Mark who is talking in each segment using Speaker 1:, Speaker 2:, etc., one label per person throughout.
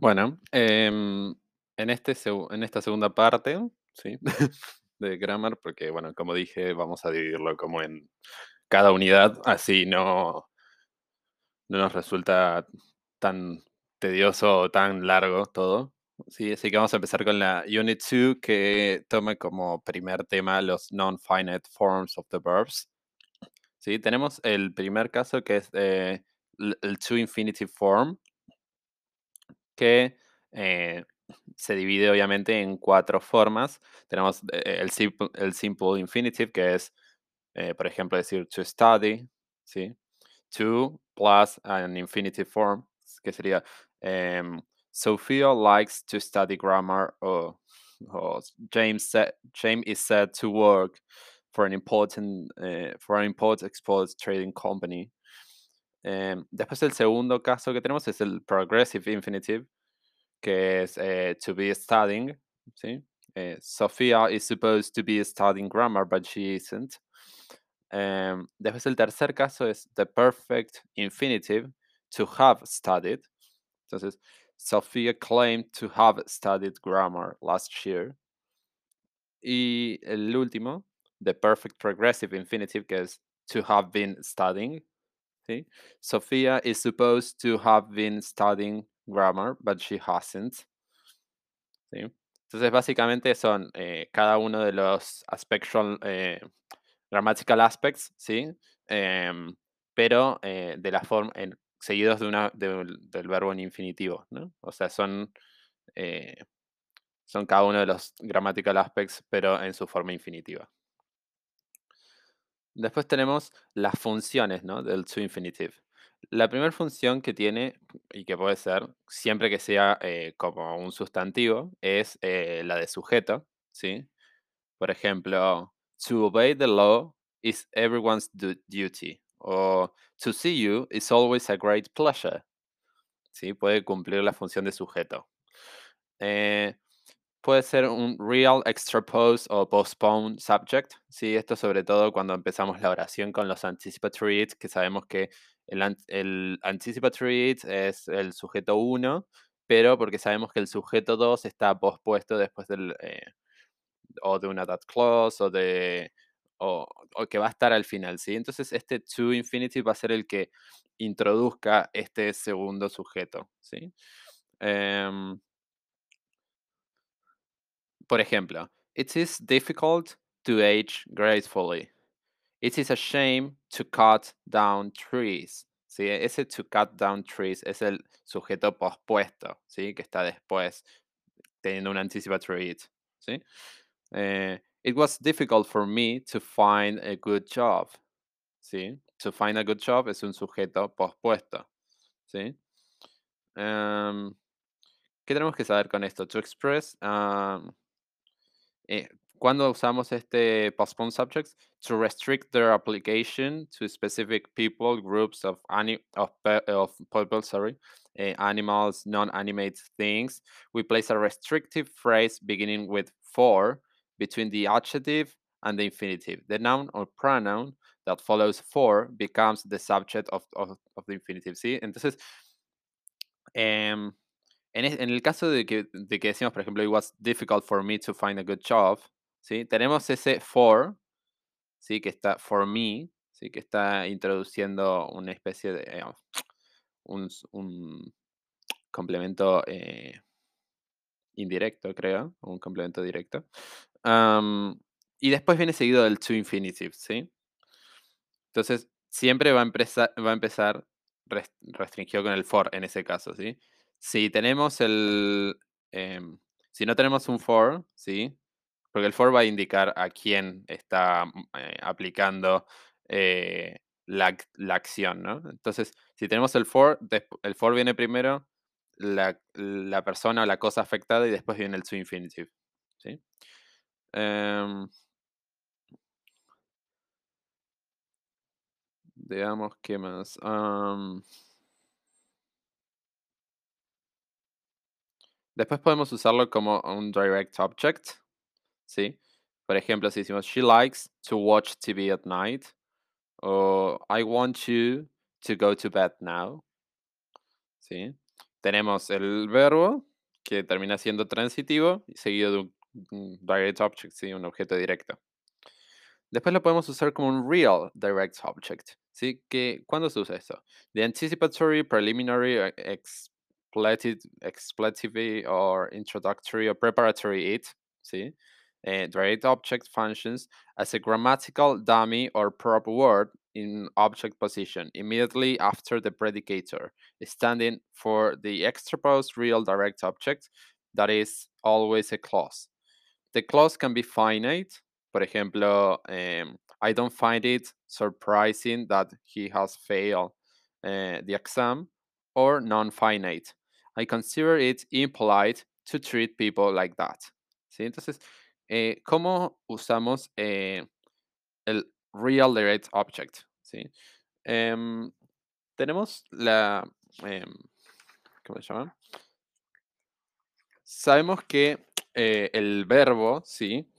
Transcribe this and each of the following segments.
Speaker 1: Bueno, em, en, este en esta segunda parte, ¿sí? de grammar, porque, bueno, como dije, vamos a dividirlo como en cada unidad, así no, no nos resulta tan tedioso o tan largo todo. Sí, así que vamos a empezar con la Unit 2, que toma como primer tema los non-finite forms of the verbs. Sí, tenemos el primer caso que es eh, el to infinitive form, que eh, se divide obviamente en cuatro formas. Tenemos eh, el, simple, el simple infinitive, que es, eh, por ejemplo, decir to study, ¿sí? To plus an infinitive form, que sería em, Sophia likes to study grammar o, o James, sa- James is set to work for an important, for an import export trading company. Em, después el segundo caso que tenemos es el progressive infinitive, que es eh, to be studying, ¿sí? Eh, Sophia is supposed to be studying grammar, but she isn't. Em, después el tercer caso es the perfect infinitive, to have studied. Entonces, Sophia claimed to have studied grammar last year. Y el último, the perfect progressive infinitive, que es to have been studying. ¿sí? Sophia is supposed to have been studying grammar, but she hasn't. ¿sí? Entonces, básicamente son eh, cada uno de los aspectual, eh, grammatical aspects, ¿sí? Em, pero eh, de la forma, seguidos de una, del verbo en infinitivo, ¿no? O sea, son, eh, son cada uno de los grammatical aspects, pero en su forma infinitiva. Después tenemos las funciones, ¿no? Del to infinitive. La primera función que tiene, y que puede ser siempre que sea eh, como un sustantivo, es eh, la de sujeto, ¿sí? Por ejemplo, to obey the law is everyone's du- duty. O to see you is always a great pleasure. ¿Sí? Puede cumplir la función de sujeto. Eh, puede ser un real, extrapose o postpone subject. Sí, esto sobre todo cuando empezamos la oración con los anticipatory it, que sabemos que el, an- el anticipatory it es el sujeto 1, pero porque sabemos que el sujeto 2 está pospuesto después del, eh, o de una that clause o de o que va a estar al final, ¿sí? Entonces este to infinity va a ser el que introduzca este segundo sujeto, ¿sí? Em, por ejemplo, it is difficult to age gracefully. It is a shame to cut down trees. ¿sí? Ese to cut down trees es el sujeto pospuesto, ¿sí? Que está después teniendo un anticipatory it, ¿sí? Eh, it was difficult for me to find a good job. ¿Sí? To find a good job es un sujeto pospuesto. ¿Sí? Em, ¿Qué tenemos que saber con esto? To express. um, eh, ¿Cuándo usamos este postponed subjects? To restrict their application to specific people, groups of, ani- of, of people, sorry, eh, animals, non-animate things. We place a restrictive phrase beginning with for between the adjective and the infinitive. The noun or pronoun that follows for becomes the subject of, of, of the infinitive, ¿sí? Entonces, es- en el caso de que, de que decimos, por ejemplo, it was difficult for me to find a good job, ¿sí? Tenemos ese for, ¿sí? Que está for me, ¿sí? Que está introduciendo una especie de eh, un, un complemento eh, indirecto, creo, un complemento directo. Y después viene seguido del to infinitive, ¿sí? Entonces, siempre va a, empezar va a empezar res- restringido con el for en ese caso, ¿sí? Si tenemos el... em, si no tenemos un for, ¿sí? Porque el for va a indicar a quién está mm, eh, aplicando eh, la, la acción, ¿no? Entonces, si tenemos el for, el for viene primero, la, la persona o la cosa afectada y después viene el to infinitive, ¿sí? Veamos qué más. Después podemos usarlo como un direct object, ¿sí? Por ejemplo, si decimos she likes to watch TV at night o I want you to go to bed now, ¿sí? tenemos el verbo, que termina siendo transitivo, seguido de un, direct object, ¿sí? un objeto directo. Después lo podemos usar como un real direct object, ¿sí? Que, ¿Cuándo se usa esto? The anticipatory, preliminary, uh, expletive, expletive or introductory or preparatory it, ¿sí? Direct object functions as a grammatical dummy or prop word in object position immediately after the predicator, standing for the extraposed real direct object that is always a clause. The clause can be finite, por ejemplo, um, I don't find it surprising that he has failed uh, the exam, or non-finite. I consider it impolite to treat people like that. ¿Sí? Entonces, eh, ¿cómo usamos eh, el real direct object? ¿Sí? Em, tenemos la... em, ¿Cómo se llama? Sabemos que eh, el verbo, ¿sí?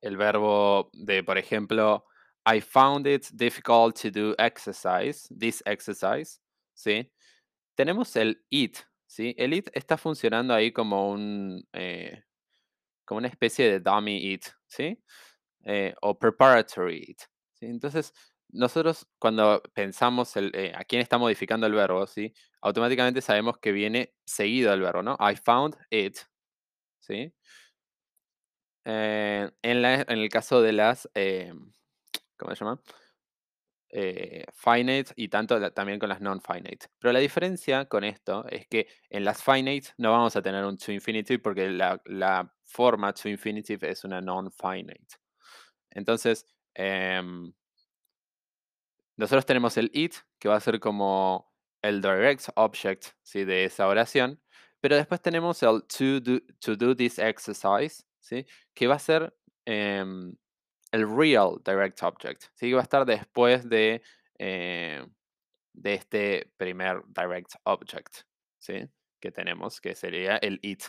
Speaker 1: El verbo de, por ejemplo, I found it difficult to do exercise, this exercise, ¿sí? Tenemos el it, ¿sí? El it está funcionando ahí como un, como una especie de dummy it, ¿sí? Eh, o preparatory it. Entonces, nosotros cuando pensamos el, eh, a quién está modificando el verbo, ¿sí? Automáticamente sabemos que viene seguido el verbo, ¿no? I found it, ¿sí? Eh, en, la- en el caso de las, ¿cómo se llama? Eh, finite y tanto también con las non-finite. Pero la diferencia con esto es que en las finite no vamos a tener un to infinitive porque la, forma to infinitive es una non-finite. Entonces, em, nosotros tenemos el it, que va a ser como el direct object ¿sí? de esa oración, pero después tenemos el to do, to do this exercise, ¿sí? que va a ser em, el real direct object, ¿sí? va a estar después de, eh, de este primer direct object ¿sí? que tenemos, que sería el it.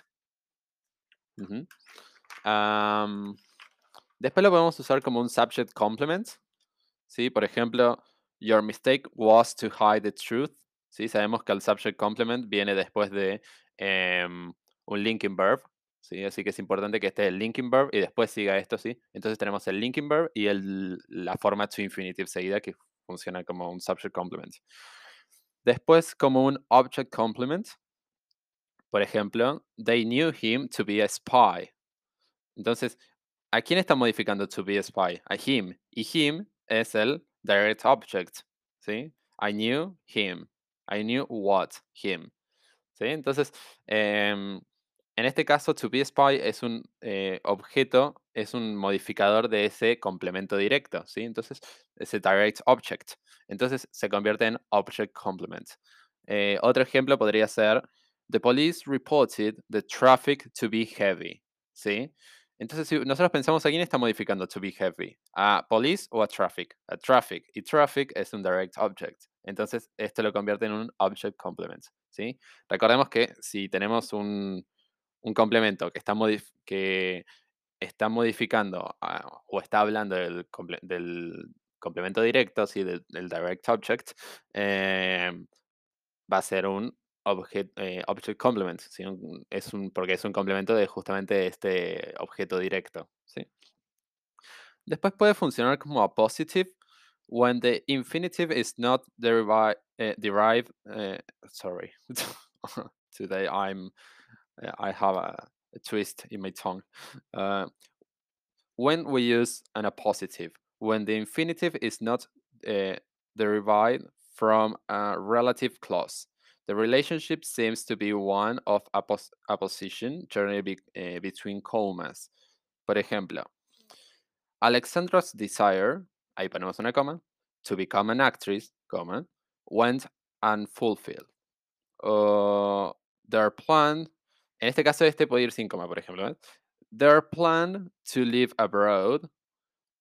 Speaker 1: Después lo podemos usar como un subject complement. ¿sí? Por ejemplo, your mistake was to hide the truth. ¿sí? Sabemos que el subject complement viene después de em, un linking verb. ¿Sí? Así que es importante que esté el linking verb y después siga esto. ¿sí? Entonces tenemos el linking verb y el, la forma to infinitive seguida que funciona como un subject complement. Después como un object complement. Por ejemplo, they knew him to be a spy. Entonces, ¿a quién está modificando to be a spy? A him. Y him es el direct object. ¿Sí? I knew him. I knew what him. ¿Sí? Entonces, em, en este caso, to be a spy es un eh, objeto, es un modificador de ese complemento directo. ¿sí? Entonces, ese direct object. Entonces, se convierte en object complement. Eh, otro ejemplo podría ser, the police reported the traffic to be heavy. ¿Sí? Entonces, si nosotros pensamos a quién está modificando to be heavy, a police o a traffic, a traffic, y traffic es un direct object. Entonces, esto lo convierte en un object complement, ¿sí? Recordemos que si tenemos un, un complemento que está, que está modificando ah, o está hablando del, comple- del complemento directo, ¿sí? Del, direct object, eh, va a ser un objet- eh, object complement, ¿sí? Es un, porque es un complemento de justamente este objeto directo. ¿sí? Después puede funcionar como a positive when the infinitive is not eh, derived. eh, sorry, today I'm I have a, a twist in my tongue. Uh, when we use an appositive, when the infinitive is not uh, derived from a relative clause. The relationship seems to be one of appos- apposition, generally be- eh, between commas. Por ejemplo, Alexandra's desire, ahí ponemos una coma, to become an actress, coma, went unfulfilled. O their plan, en este caso este puede ir sin coma, por ejemplo. ¿eh? Their plan to live abroad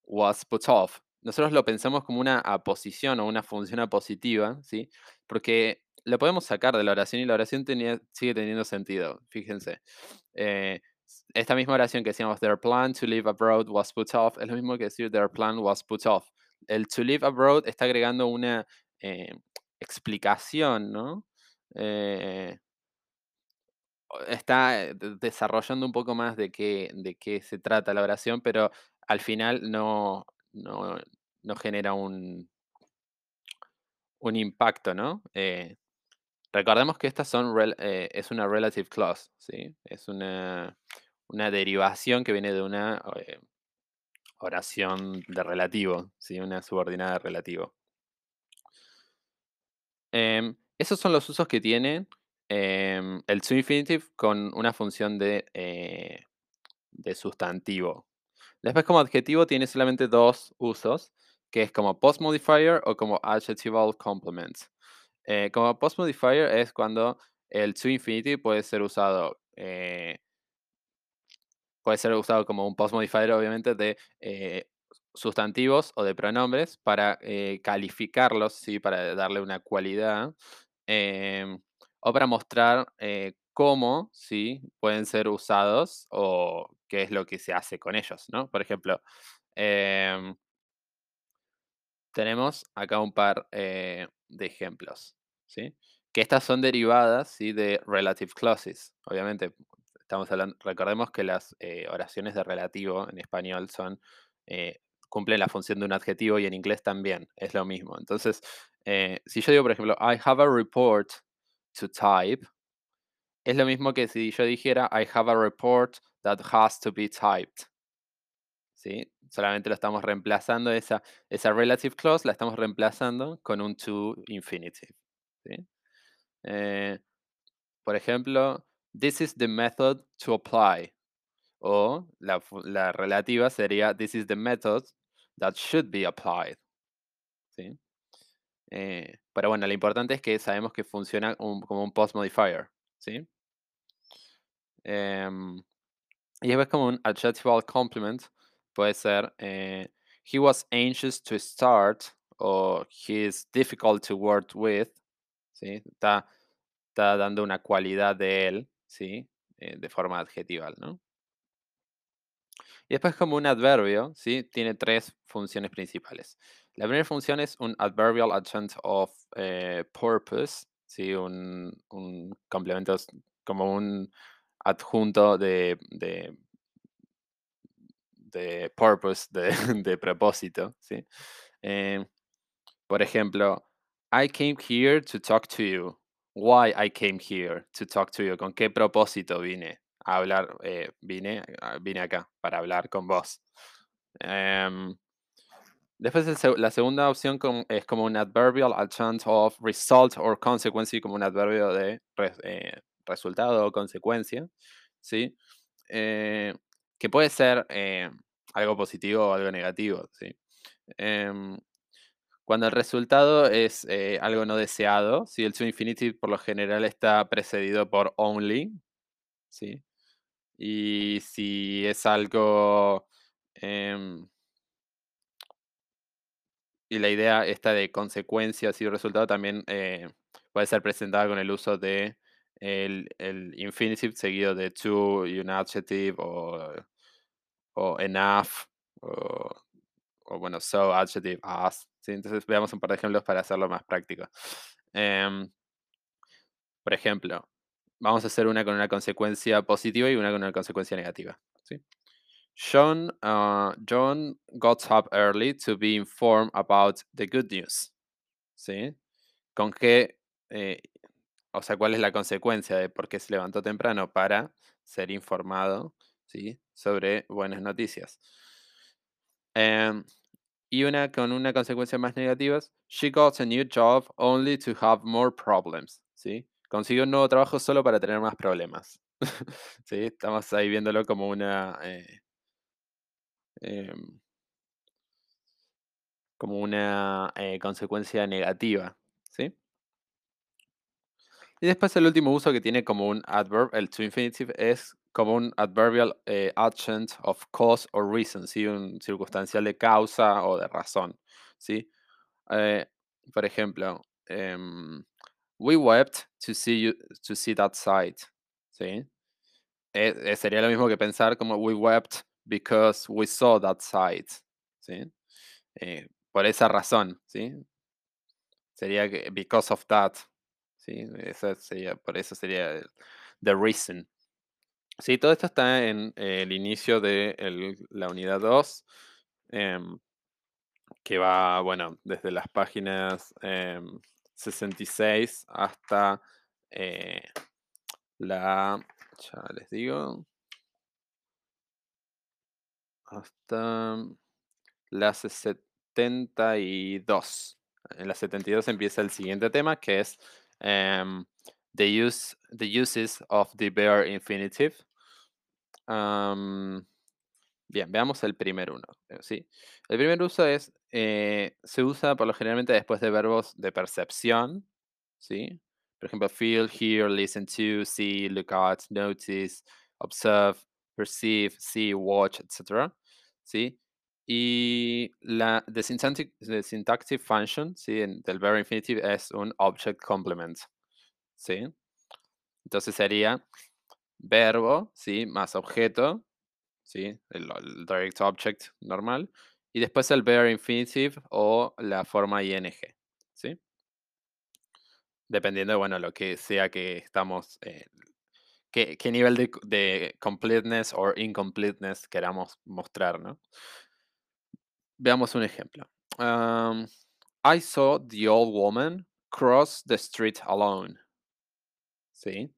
Speaker 1: was put off. Nosotros lo pensamos como una aposición o una función apositiva, ¿sí? Porque lo podemos sacar de la oración y la oración sigue teniendo sentido, fíjense. Eh, esta misma oración que decíamos, their plan to live abroad was put off, es lo mismo que decir their plan was put off. El to live abroad está agregando una eh, explicación, ¿no? Está eh, desarrollando un poco más de qué, de qué se trata la oración, pero al final no, no, no genera un, un impacto, ¿no? Eh, recordemos que estas son eh, es una relative clause, ¿sí? Es una, una derivación que viene de una oración de relativo, ¿sí? Una subordinada de relativo. Em, esos son los usos que tiene em, el infinitive con una función de, eh, de sustantivo. Después como adjetivo tiene solamente dos usos, que es como post modifier o como adjectival complement. Eh, como post modifier es cuando el to infinitive puede ser usado eh, puede ser usado como un post modifier obviamente de sustantivos o de pronombres para eh, calificarlos, ¿sí? para darle una cualidad, em, o para mostrar eh, cómo ¿sí? pueden ser usados o qué es lo que se hace con ellos. ¿no? Por ejemplo, em, tenemos acá un par eh, de ejemplos. ¿sí? Que estas son derivadas ¿sí? de relative clauses. Obviamente, estamos hablando, recordemos que las oraciones de relativo en español son cumple la función de un adjetivo y en inglés también es lo mismo. Entonces, eh, si yo digo, por ejemplo, I have a report to type, es lo mismo que si yo dijera I have a report that has to be typed. ¿Sí? Solamente lo estamos reemplazando, esa, esa relative clause la estamos reemplazando con un to infinitive. Eh, por ejemplo, this is the method to apply. O la, la, relativa sería this is the method that should be applied. ¿sí? Eh, pero bueno, lo importante es que sabemos que funciona como un post modifier. ¿sí? Em, y después como un adjectival complement puede ser eh, he was anxious to start o he difficult to work with. ¿sí? Está, está dando una cualidad de él, ¿sí? Eh, de forma adjetival, ¿no? Y después como un adverbio, ¿sí? Tiene tres funciones principales. La primera función es un adverbial adjunct of eh, purpose, ¿sí? Un, complemento, como un adjunto de, de, purpose, de, propósito, ¿sí? Eh, por ejemplo, I came here to talk to you. Why I came here to talk to you. ¿Con qué propósito vine? hablar, eh, vine, vine acá para hablar con vos. Em, después la segunda opción es como un adverbial adjunct of result or consequence, como un adverbio de eh, resultado o consecuencia, ¿sí? Eh, que puede ser algo positivo o algo negativo, ¿sí? Em, cuando el resultado es algo no deseado, si el to infinitive por lo general está precedido por only, ¿sí? Y si es algo... Y la idea esta de consecuencias y resultado también eh, puede ser presentada con el uso de el, infinitive seguido de to y un adjective o, o enough o, bueno, so, adjective, as. Entonces veamos un par de ejemplos para hacerlo más práctico. Em, por ejemplo, Vamos a hacer una con una consecuencia positiva y una con una consecuencia negativa. ¿sí? John, uh, John got up early to be informed about the good news. ¿Sí? ¿Con qué, eh, o sea, cuál es la consecuencia de por qué se levantó temprano para ser informado ¿sí? sobre buenas noticias? Em, y una con una consecuencia más negativa, she got a new job only to have more problems. ¿sí? consiguió un nuevo trabajo solo para tener más problemas. sí, estamos ahí viéndolo como una. Eh, em, como una eh, consecuencia negativa. ¿sí? Y después el último uso que tiene como un adverb, el to infinitive, es como un adverbial eh, adjunct of cause or reason, ¿sí? un circunstancial de causa o de razón. ¿sí? por ejemplo, em, We wept to see you to see that sight. ¿Sí? Eh, eh, sería lo mismo que pensar como we wept because we saw that sight. ¿Sí? Eh, por esa razón, ¿sí? Sería que because of that. ¿sí? Esa sería, por eso sería the reason. Sí, todo esto está en el inicio de la unidad 2, em, que va, bueno, desde las páginas em, 66 hasta eh, la, ya les digo, hasta la 72. En la 72 empieza el siguiente tema, que es em, the, use, the uses of the bare infinitive. Bien, veamos el primer uno. eh, ¿sí? El primer uso es, eh, se usa por lo generalmente después de verbos de percepción, ¿sí? Por ejemplo, feel, hear, listen to, see, look at, notice, observe, perceive, see, watch, etc. ¿sí? Y la the syntactic, function ¿sí? del verb infinitive es un object complement. ¿sí? Entonces sería verbo, ¿sí? Más objeto, ¿sí? El, direct object normal. Y después el bare infinitive o la forma ing, ¿sí? Dependiendo de, bueno, lo que sea que estamos, eh, qué, qué nivel de, de completeness o incompleteness queramos mostrar, ¿no? Veamos un ejemplo. Um, I saw the old woman cross the street alone. ¿Sí?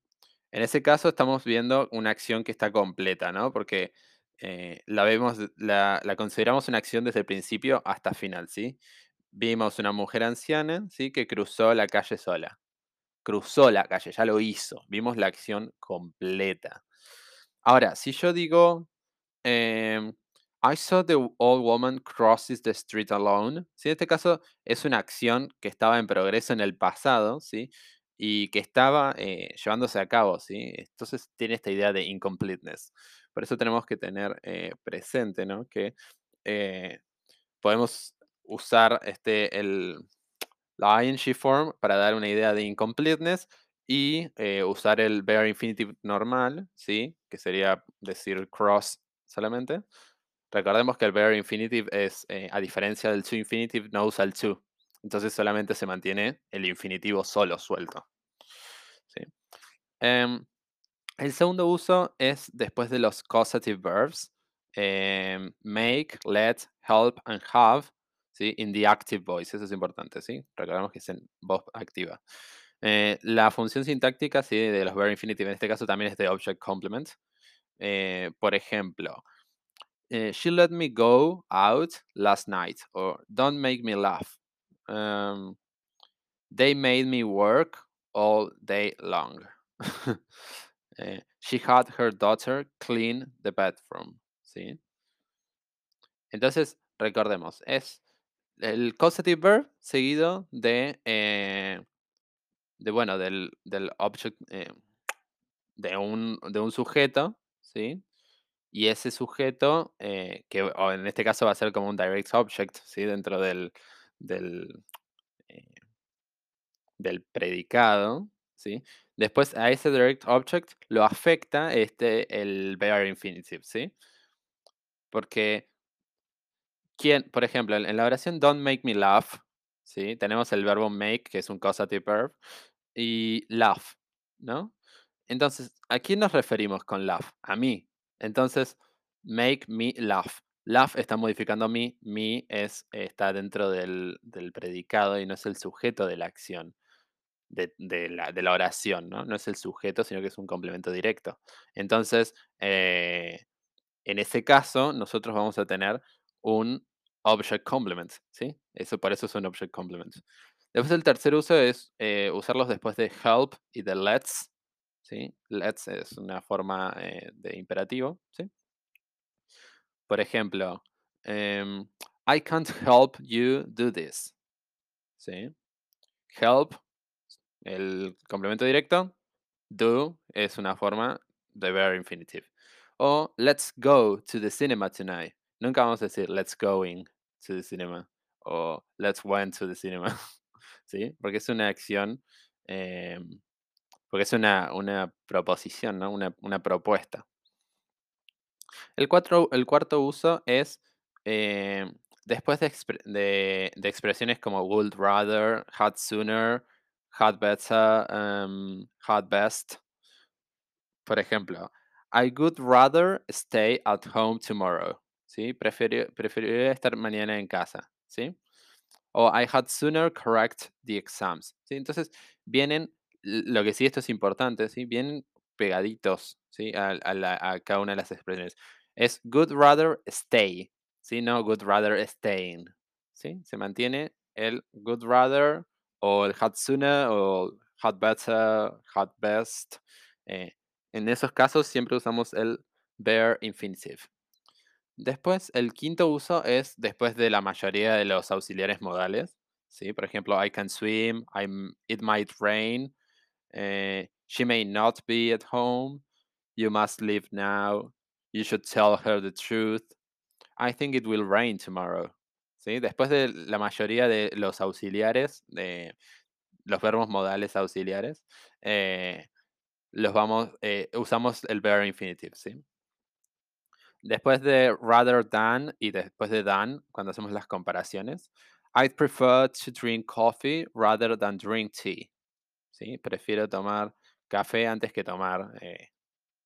Speaker 1: En ese caso estamos viendo una acción que está completa, ¿no? Porque eh, la vemos, la, la consideramos una acción desde el principio hasta final, ¿sí? Vimos una mujer anciana, ¿sí? Que cruzó la calle sola. Cruzó la calle, ya lo hizo. Vimos la acción completa. Ahora, si yo digo, em, I saw the old woman crosses the street alone. ¿sí? En este caso es una acción que estaba en progreso en el pasado, ¿sí? Y que estaba eh, llevándose a cabo, ¿sí? Entonces tiene esta idea de incompleteness. Por eso tenemos que tener eh, presente, ¿no? Que eh, podemos usar este, el, la ing form para dar una idea de incompleteness y eh, usar el bare infinitive normal, ¿sí? Que sería decir cross solamente. Recordemos que el bare infinitive es, eh, a diferencia del to infinitive, no usa el to. Entonces solamente se mantiene el infinitivo solo, suelto. ¿sí? Em, el segundo uso es después de los causative verbs. em, make, let, help and have. ¿Sí? In the active voice. Eso es importante. ¿sí? Recordemos que es en voz activa. Eh, la función sintáctica ¿sí? de los bare infinitive en este caso también es de object complement. Eh, por ejemplo, eh, she let me go out last night, or don't make me laugh. Um, they made me work all day long. She had her daughter clean the bathroom. ¿sí? Entonces, recordemos, es el causative verb seguido de, eh, de bueno, del, del object, eh, de, un, de un sujeto, ¿sí? Y ese sujeto, eh, que o en este caso va a ser como un direct object, ¿sí? Dentro del, del, del predicado, ¿sí? Después a ese direct object lo afecta este, el bare infinitive, ¿sí? Porque, ¿quién, por ejemplo, en la oración don't make me laugh, ¿sí? Tenemos el verbo make, que es un causative verb, y laugh, ¿no? Entonces, ¿a quién nos referimos con laugh? A mí. Entonces, make me laugh. Laugh está modificando me, me es, está dentro del, del predicado y no es el sujeto de la acción, de, de la, de la oración, ¿no? No es el sujeto, sino que es un complemento directo. Entonces, eh, en ese caso, nosotros vamos a tener un object complement, ¿sí? Eso, por eso es un object complement. Después el tercer uso es eh, usarlos después de help y de let's, ¿sí? Let's es una forma eh, de imperativo, ¿sí? Por ejemplo, em, I can't help you do this, ¿sí? Help, el complemento directo, do es una forma de verb infinitive. O let's go to the cinema tonight. Nunca vamos a decir let's going to the cinema o let's went to the cinema, ¿sí? Porque es una acción, em, porque es una, proposición, ¿no? Una, propuesta. El, cuarto uso es eh, después de expresiones como would rather, had sooner, had better, um, had best. Por ejemplo, I would rather stay at home tomorrow. ¿Sí? Preferi- preferiría estar mañana en casa. ¿Sí? O I had sooner correct the exams. ¿sí? Entonces, vienen, lo que sí esto es importante, ¿sí? Vienen pegaditos, ¿sí? A, a la- a cada una de las expresiones. Es would rather stay, ¿sí? No would rather staying, ¿sí? Se mantiene el would rather o el had sooner o had better, had best. eh, en esos casos siempre usamos el bare infinitive. Después, el quinto uso es después de la mayoría de los auxiliares modales. ¿sí? Por ejemplo, I can swim, I'm, it might rain, eh, she may not be at home, you must leave now, you should tell her the truth, I think it will rain tomorrow. ¿sí? Después de la mayoría de los auxiliares, de los verbos modales auxiliares, eh, los vamos, eh, usamos el bare infinitive. ¿sí? Después de rather than y después de than, cuando hacemos las comparaciones, I'd prefer to drink coffee rather than drink tea. ¿sí? Prefiero tomar café antes que tomar eh,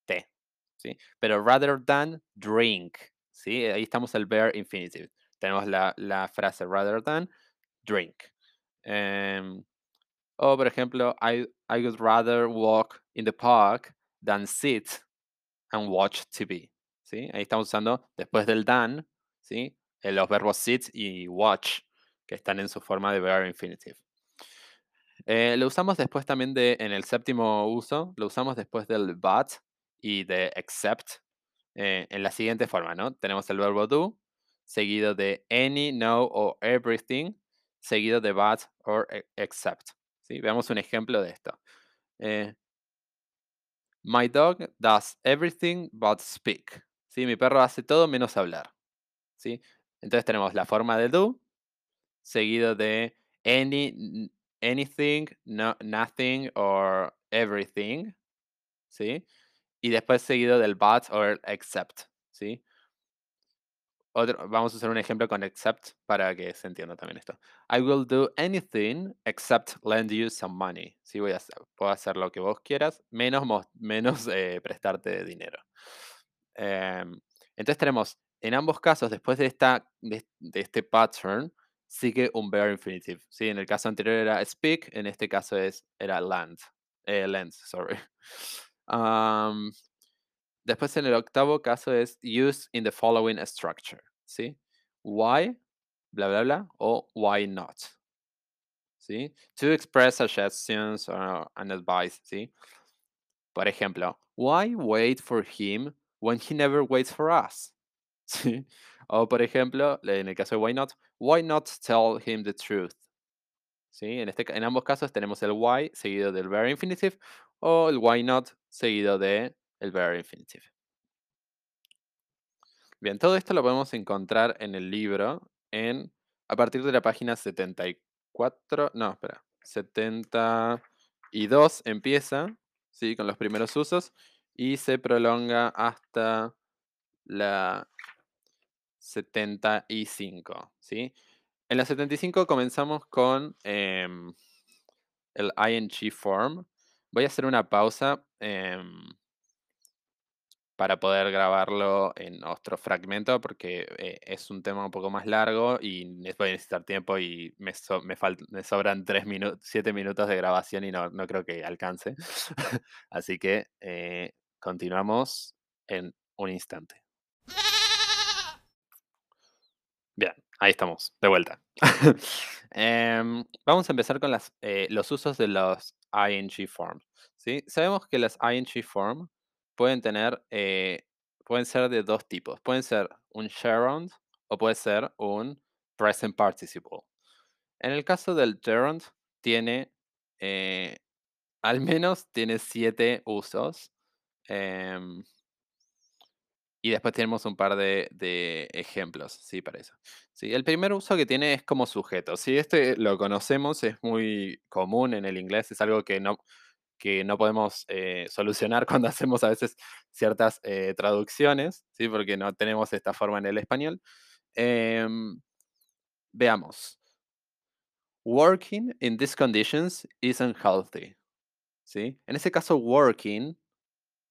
Speaker 1: té. ¿sí? Pero rather than drink. ¿sí? Ahí estamos el bare infinitive. Tenemos la, la frase rather than drink. Em, o, por ejemplo, I, I would rather walk in the park than sit and watch TV. Ahí estamos usando después del than, ¿sí? Eh, los verbos sit y watch, que están en su forma de bare infinitive. Eh, lo usamos después también de, en el séptimo uso, lo usamos después del but y de except eh, en la siguiente forma, ¿no? Tenemos el verbo do, seguido de any, no o everything, seguido de but or e- except. ¿sí? Veamos un ejemplo de esto. My dog does everything but speak. ¿Sí? Mi perro hace todo menos hablar. ¿sí? Entonces tenemos la forma de do, seguido de any, anything, no, nothing or everything. ¿sí? Y después seguido del but or except. ¿sí? Vamos a usar un ejemplo con except para que se entienda también esto. I will do anything except lend you some money. Sí, voy a puedo hacer lo que vos quieras, menos, menos eh, prestarte dinero. Em, entonces tenemos, en ambos casos, después de, esta, de, este pattern, sigue un bare infinitive. ¿sí? En el caso anterior era speak, en este caso es, era land. Eh, lend, sorry. Después en el octavo caso es use in the following structure, ¿sí? Why, bla, bla, bla, o why not, ¿sí? To express suggestions or an advice, ¿sí? Por ejemplo, why wait for him when he never waits for us? ¿Sí? O por ejemplo, en el caso de why not, why not tell him the truth? ¿Sí? En, este, en ambos casos tenemos el why seguido del very infinitive o el why not seguido de el very infinitive. Bien, todo esto lo podemos encontrar en el libro en, a partir de la página 74, no, espera, 72 empieza, ¿sí? Con los primeros usos y se prolonga hasta la 75, ¿sí? En la 75 comenzamos con em, el ing form. Voy a hacer una pausa. em, para poder grabarlo en otro fragmento porque eh, es un tema un poco más largo y voy a necesitar tiempo y me sobran 3 minutos, 7 minutos de grabación y no, no creo que alcance. Así que eh, continuamos en un instante. Bien, ahí estamos, de vuelta. Em, vamos a empezar con las, eh, los usos de los ing forms. ¿sí? Sabemos que las ing form pueden tener, eh, pueden ser de dos tipos. Pueden ser un gerund o puede ser un present participle. En el caso del gerund, tiene, eh, al menos tiene siete usos. Em, y después tenemos un par de, ejemplos, sí, para eso. Sí, el primer uso que tiene es como sujeto. Sí, este lo conocemos, es muy común en el inglés, es algo que no, que no podemos eh, solucionar cuando hacemos a veces ciertas eh, traducciones, ¿sí? porque no tenemos esta forma en el español. Em, veamos. Working in these conditions is unhealthy. ¿Sí? En ese caso, working,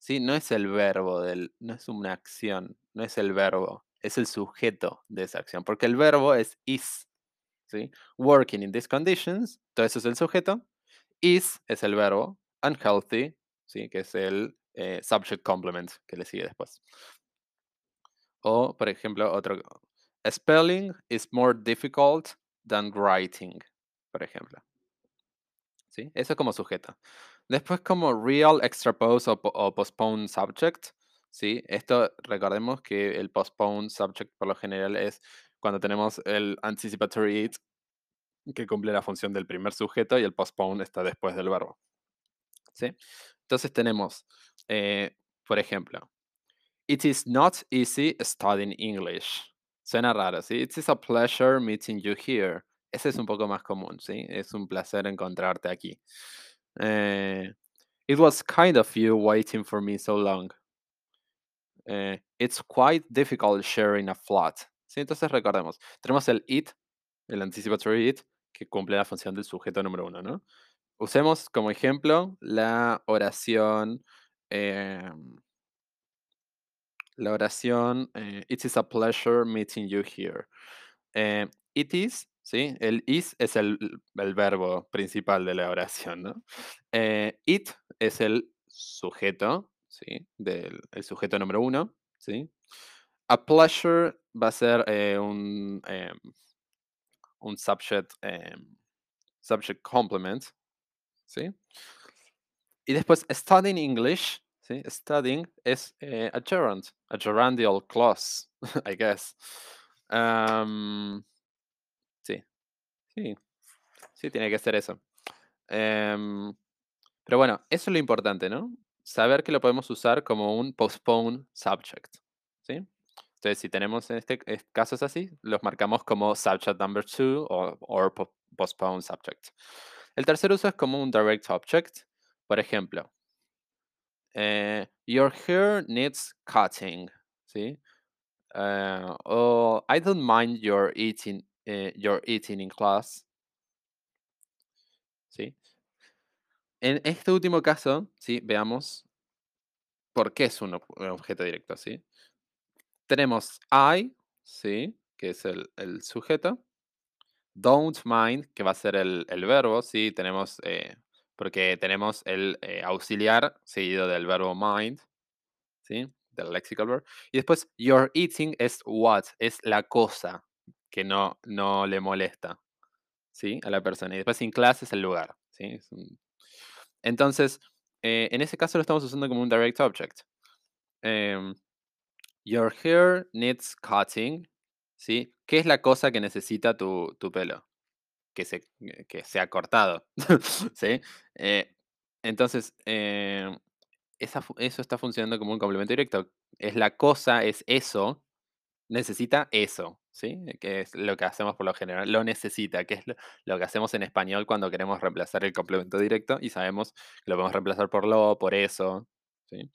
Speaker 1: ¿sí? No es el verbo del, no es una acción, no es el verbo, es el sujeto de esa acción, porque el verbo es is, ¿sí? Working in these conditions, todo eso es el sujeto, is es el verbo, unhealthy, ¿sí? Que es el eh, subject complement que le sigue después. O, por ejemplo, otro, spelling is more difficult than writing, por ejemplo. ¿Sí? Eso como sujeto. Después como real, extrapose o, postpone subject. ¿sí? Esto recordemos que el postpone subject por lo general es cuando tenemos el anticipatory it que cumple la función del primer sujeto y el postpone está después del verbo. ¿sí? Entonces tenemos, eh, por ejemplo, It is not easy studying English. Suena raro, ¿sí? It is a pleasure meeting you here. Ese es un poco más común, ¿sí? Es un placer encontrarte aquí. Eh, it was kind of you waiting for me so long. Eh, it's quite difficult sharing a flat. Entonces recordemos, tenemos el it, el anticipatory it, que cumple la función del sujeto número uno, ¿no? Usemos como ejemplo la oración... Em, la oración eh, It is a pleasure meeting you here. It is, ¿sí? El is es el, verbo principal de la oración, ¿no? Eh, it es el sujeto, ¿sí? Del el sujeto número uno, ¿sí? A pleasure va a ser un, em, un subject, subject complement, ¿sí? Y después, studying English ¿sí? Studying es eh, a gerund, a gerundial clause, I guess. Sí, sí, tiene que ser eso. Em, pero bueno, eso es lo importante, ¿no? Saber que lo podemos usar como un postpone subject, ¿sí? Entonces, si tenemos en este casos así, los marcamos como subject number two o or postpone subject. El tercer uso es como un direct object. Por ejemplo, eh, your hair needs cutting, ¿sí? Uh, oh, I don't mind your eating, uh, your eating in class. ¿Sí? En este último caso, ¿sí? Veamos por qué es un, objeto directo, ¿sí? Tenemos I, ¿sí? Que es el, sujeto. Don't mind, que va a ser el, el verbo, ¿sí? Tenemos eh, porque tenemos el eh, auxiliar seguido del verbo mind, ¿sí? Del lexical verb. Y después, your eating es what, es la cosa que no, no le molesta, ¿sí? A la persona. Y después, in class es el lugar, ¿sí? Entonces, eh, en ese caso lo estamos usando como un direct object. Em, your hair needs cutting, ¿sí? ¿Qué es la cosa que necesita tu, tu pelo? que se, eh, que cortado. ¿Sí? Eh, entonces, eh, eso está funcionando como un complemento directo. Es la cosa, es eso, necesita eso, ¿sí? Que es lo que hacemos por lo general, lo necesita, que es lo, que hacemos en español cuando queremos reemplazar el complemento directo y sabemos que lo podemos reemplazar por lo, por eso, ¿sí?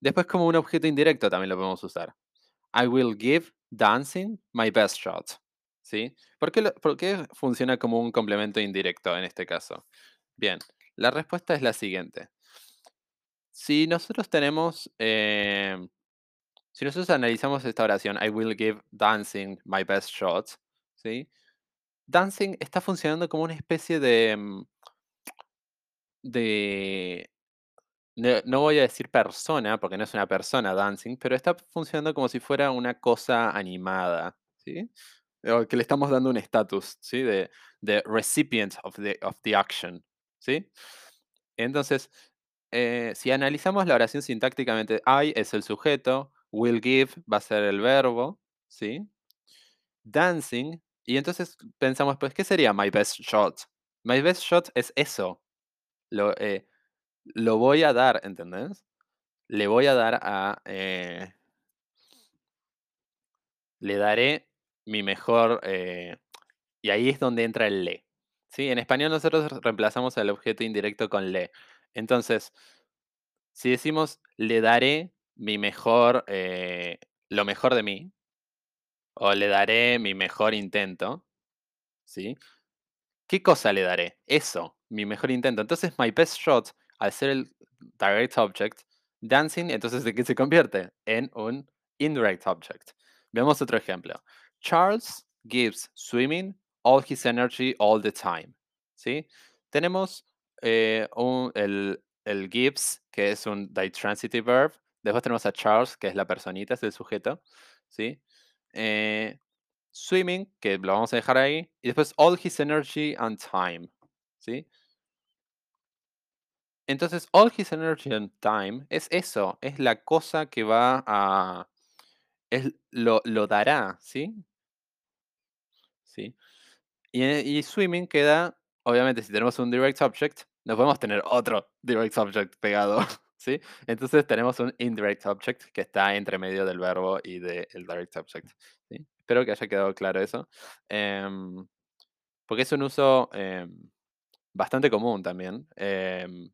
Speaker 1: Después como un objeto indirecto también lo podemos usar. I will give dancing my best shot. ¿sí? ¿Por qué, funciona como un complemento indirecto en este caso? Bien, la respuesta es la siguiente. Si nosotros tenemos, em, si nosotros analizamos esta oración, I will give dancing my best shot, ¿sí? Dancing está funcionando como una especie de, em, de no, voy a decir persona, porque no es una persona dancing, pero está funcionando como si fuera una cosa animada, ¿sí? que le estamos dando un estatus, ¿sí? De, de, recipient of the, of the action, ¿sí? Entonces, eh, si analizamos la oración sintácticamente, I es el sujeto, will give va a ser el verbo, ¿sí? Dancing, y entonces pensamos, pues, ¿qué sería my best shot? My best shot es eso. Lo, eh, lo voy a dar, ¿entendés? Le voy a dar a... Eh, le daré mi mejor, eh, y ahí es donde entra el le. ¿sí? En español nosotros reemplazamos el objeto indirecto con le. Entonces, si decimos le daré mi mejor, eh, lo mejor de mí, o le daré mi mejor intento, ¿sí? ¿Qué cosa le daré? Eso, mi mejor intento. Entonces, my best shot, al ser el direct object, dancing, entonces, ¿de qué se convierte? En un indirect object. Veamos otro ejemplo. Charles gives swimming all his energy all the time. ¿Sí? Tenemos eh, el, el gives, que es un ditransitive verb. Después tenemos a Charles, que es la personita, es el sujeto. ¿Sí? Eh, swimming, que lo vamos a dejar ahí, y después all his energy and time, ¿sí? Entonces, all his energy and time es eso, es la cosa que va a... Es, lo, lo dará, ¿sí? ¿Sí? Y, y swimming queda, obviamente, si tenemos un direct object, no podemos tener otro direct object pegado, Entonces tenemos un indirect object que está entre medio del verbo y del direct object. Espero que haya quedado claro eso. Em, porque es un uso em, bastante común también. Em.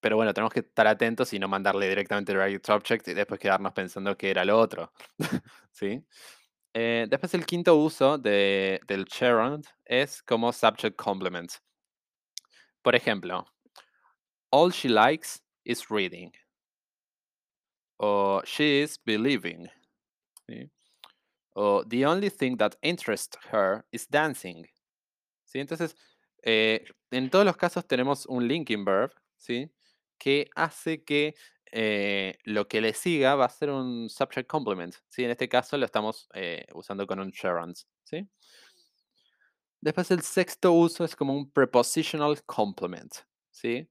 Speaker 1: pero bueno, tenemos que estar atentos y no mandarle directamente direct object y después quedarnos pensando que era lo otro. ¿Sí? Eh, después el quinto uso de, del gerund es como subject complement. Por ejemplo, all she likes is reading. O she is believing. O the only thing that interests her is dancing. Entonces, eh, en todos los casos tenemos un linking verb, ¿sí? Que hace que eh, lo que le siga va a ser un subject complement. En este caso lo estamos eh, usando con un gerund. Después el sexto uso es como un prepositional complement. ¿sí?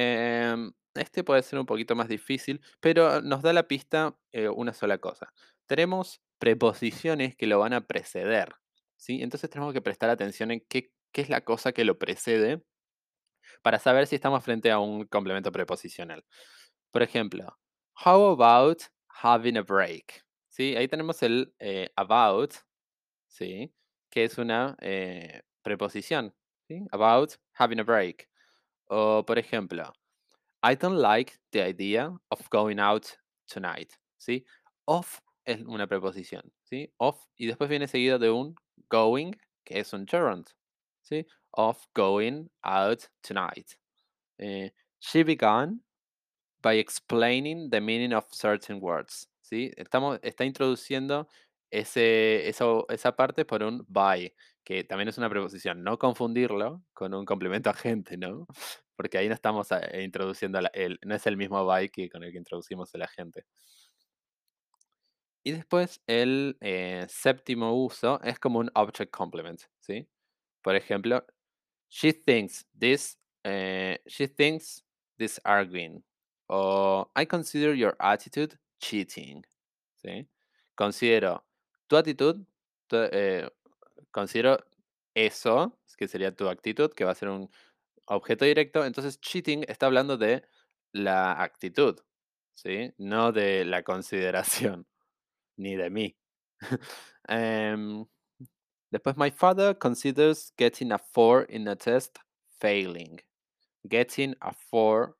Speaker 1: Em, este puede ser un poquito más difícil, pero nos da la pista una sola cosa. Tenemos preposiciones que lo van a preceder. ¿sí? Entonces tenemos que prestar atención en qué, es la cosa que lo precede para saber si estamos frente a un complemento preposicional. Por ejemplo, how about having a break? ¿Sí? Ahí tenemos el eh, about, ¿sí? que es una eh, preposición. About having a break. O, por ejemplo, I don't like the idea of going out tonight. ¿sí? Of es una preposición. ¿sí? Of y después viene seguido de un going, que es un gerund. ¿sí? Of going out tonight. Eh, she began by explaining the meaning of certain words. ¿sí? Estamos, está introduciendo ese, esa parte por un by, que también es una preposición. No confundirlo con un complemento agente, ¿no? Porque ahí no estamos eh, introduciendo, el, no es el mismo by que con el que introducimos el agente. Y después el eh, séptimo uso es como un object complement, ¿sí? Por ejemplo, she thinks this, eh, she thinks this arguing. O I consider your attitude cheating. ¿sí? Considero tu actitud, eh, considero eso, que sería tu actitud, que va a ser un objeto directo. Entonces, cheating está hablando de la actitud, ¿sí? No de la consideración, ni de mí. Em, después, my father considers getting a 4 in a test failing. Getting a 4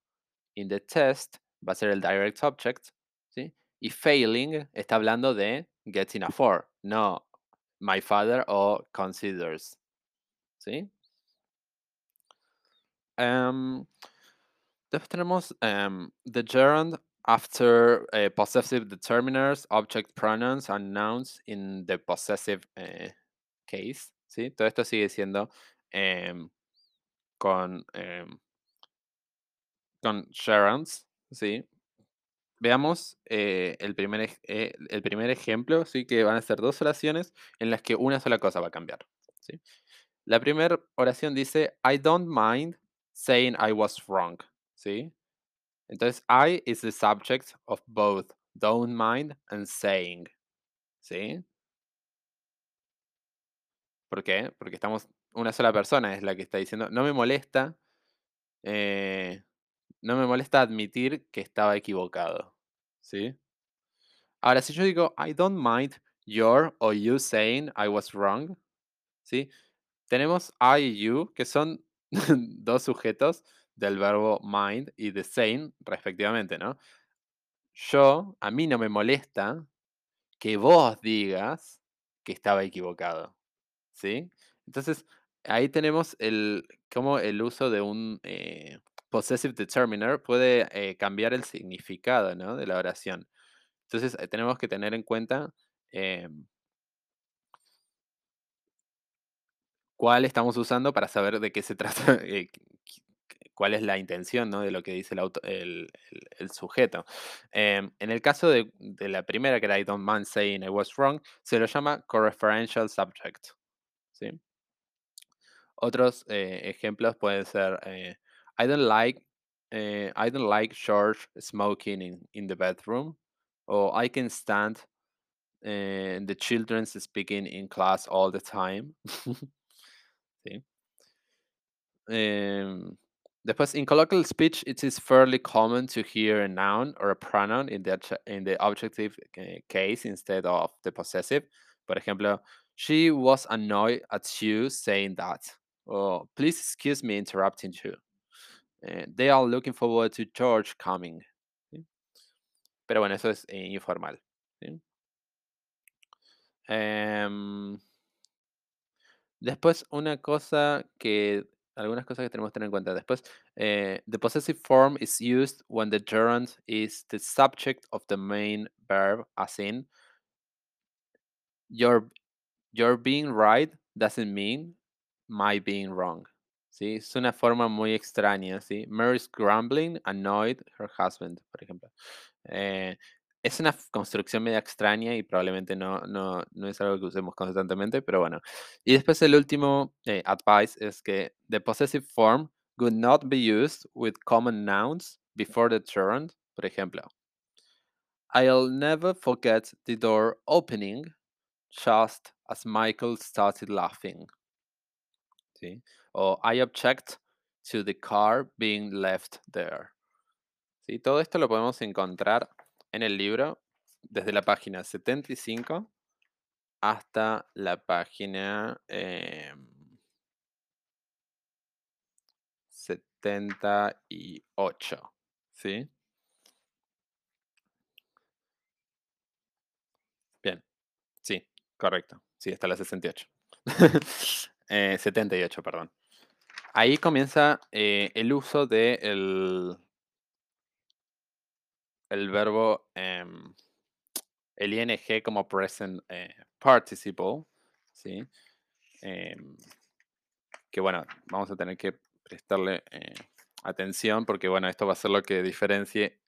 Speaker 1: in the test va a ser el direct object, ¿sí? Y failing está hablando de getting a 4, no my father o considers, ¿sí? Um, después tenemos um, the gerund after uh, possessive determiners, object pronouns, and nouns in the possessive uh, case, ¿sí? Todo esto sigue siendo um, con con gerunds, ¿sí? Veamos eh, el, primer, eh, el primer ejemplo, ¿sí? Que van a ser dos oraciones en las que una sola cosa va a cambiar, ¿sí? La primera oración dice, I don't mind saying I was wrong, ¿sí? Entonces, I is the subject of both don't mind and saying, ¿sí? ¿Por qué? Porque estamos, una sola persona es la que está diciendo, no me molesta eh, no me molesta admitir que estaba equivocado. ¿Sí? Ahora, si yo digo, I don't mind your or you saying I was wrong, ¿sí? Tenemos I y you, que son dos sujetos del verbo mind y the same, respectivamente, ¿no? Yo, a mí no me molesta que vos digas que estaba equivocado, ¿sí? Entonces, ahí tenemos el cómo el uso de un, eh, possessive determiner puede, eh, cambiar el significado, de la oración. Entonces, eh, tenemos que tener en cuenta, em cuál estamos usando para saber de qué se trata, eh, cuál es la intención, de lo que dice el sujeto. Em, en el caso de la primera, que era I don't mind saying I was wrong, se lo llama co-referential subject. Otros, ejemplos pueden ser, I don't like, eh, I don't like George smoking in in the bedroom, I can't stand, eh, the children's speaking in class all the time. Sí. Em, después, in colloquial speech, it is fairly common to hear a noun or a pronoun in the in the objective, eh, case instead of the possessive. For example, she was annoyed at you saying that, o please excuse me interrupting you. Eh, they are looking forward to George coming. Pero bueno, eso es, eh, informal. Em después, una cosa que algunas cosas que tenemos que tener en cuenta después, eh, the possessive form is used when the gerund is the subject of the main verb, as in your your being right doesn't mean my being wrong, ¿sí? Es una forma muy extraña, ¿sí? Mary's grumbling annoyed her husband, por ejemplo. Eh, es una construcción media extraña y probablemente no no no es algo que usemos constantemente, pero bueno. Y después el último, eh, advice es que the possessive form would not be used with common nouns before the gerund. Por ejemplo I'll never forget the door opening just as Michael started laughing. ¿Sí? O I object to the car being left there. ¿Sí? Todo esto lo podemos encontrar en el libro desde la página 75 hasta la página, em 78, ¿sí? Bien. Sí, correcto. Sí, hasta la 68. Eh, 78, perdón. Ahí comienza, eh, el uso de el verbo, em, el ing como present, eh, participle, ¿sí? Em, que bueno, vamos a tener que prestarle, eh, atención porque, bueno, esto va a ser lo que diferencie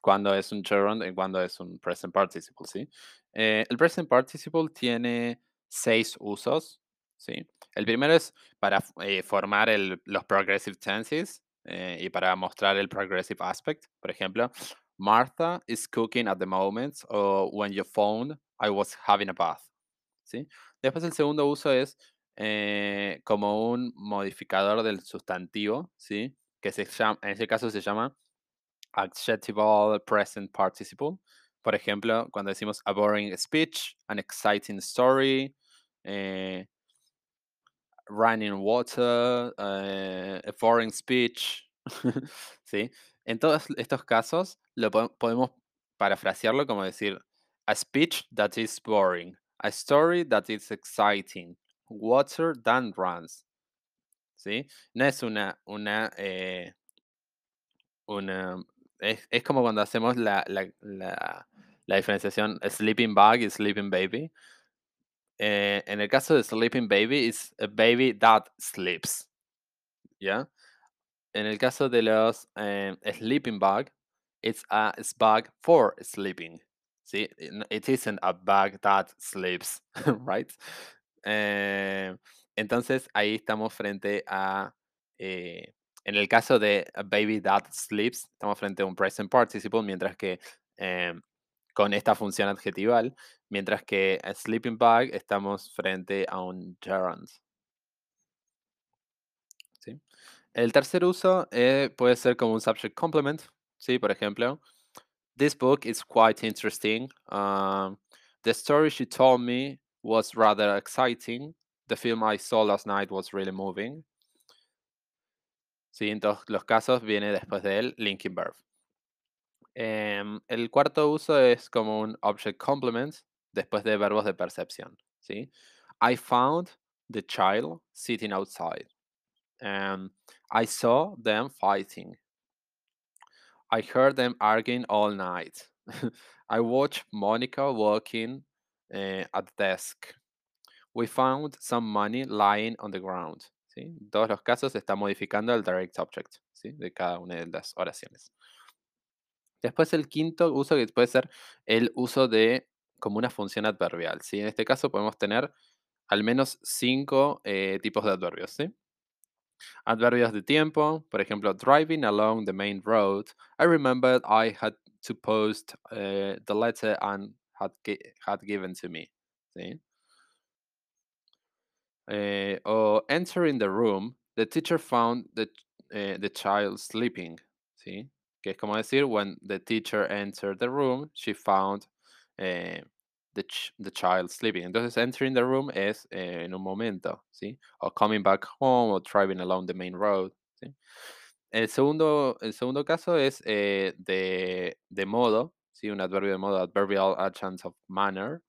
Speaker 1: cuándo es un gerund y cuándo es un present participle, ¿sí? El present participle tiene 6 usos, ¿sí? El primero es para eh, formar los progressive tenses, eh, y para mostrar el progressive aspect. Por ejemplo, Martha is cooking at the moment, o when you phoned, I was having a bath, ¿sí? Después el segundo uso es, eh, como un modificador del sustantivo, ¿sí? Que se llam en ese caso se llama adjectival present participle. Por ejemplo, cuando decimos a boring speech, an exciting story, eh running water, eh, a foreign speech, ¿sí? En todos estos casos, lo po podemos parafrasearlo como decir: "A speech that is boring, a story that is exciting, water that runs", ¿sí? No es una una, eh una es es como cuando hacemos la la la la diferenciación sleeping bag y sleeping baby. Eh, en el caso de sleeping baby, is a baby that sleeps, ¿ya? En el caso de los, eh, sleeping bag, it's a s bag for sleeping, ¿sí? It isn't a bag that sleeps, right? Eh, entonces, ahí estamos frente a, eh, en el caso de a baby that sleeps, estamos frente a un present participle, mientras que, con esta función adjetival, mientras que a sleeping bag estamos frente a un gerund. El tercer uso, eh, puede ser como un subject complement, ¿sí? Por ejemplo, this book is quite interesting, um, the story she told me was rather exciting, the film I saw last night was really moving. Sí, en todos los casos viene después del linking verb. Em, el cuarto uso es como un object complement después de verbos de percepción, ¿sí? I found the child sitting outside. And I saw them fighting. I heard them arguing all night. I watched Monica walking uh, at the desk. We found some money lying on the ground. ¿sí? En todos los casos está modificando el direct subject ¿sí? de cada una de las oraciones. Después el quinto uso que puede ser el uso de como una función adverbial. ¿sí? En este caso podemos tener al menos cinco eh, tipos de adverbios. ¿sí? Adverbios de tiempo, por ejemplo, driving along the main road. I remembered I had to post uh, the letter and had, had given to me. ¿sí? Eh, o entering the room, the teacher found the, the child sleeping. ¿sí? Que es como decir, when the teacher entered the room, she found the, ch the child sleeping. Entonces, entering the room es eh, en un momento, ¿sí? O coming back home o driving along the main road, ¿sí? El segundo, el segundo caso es eh, de, de, modo, ¿sí? Un adverbio de modo, adverbial adjunct of manner.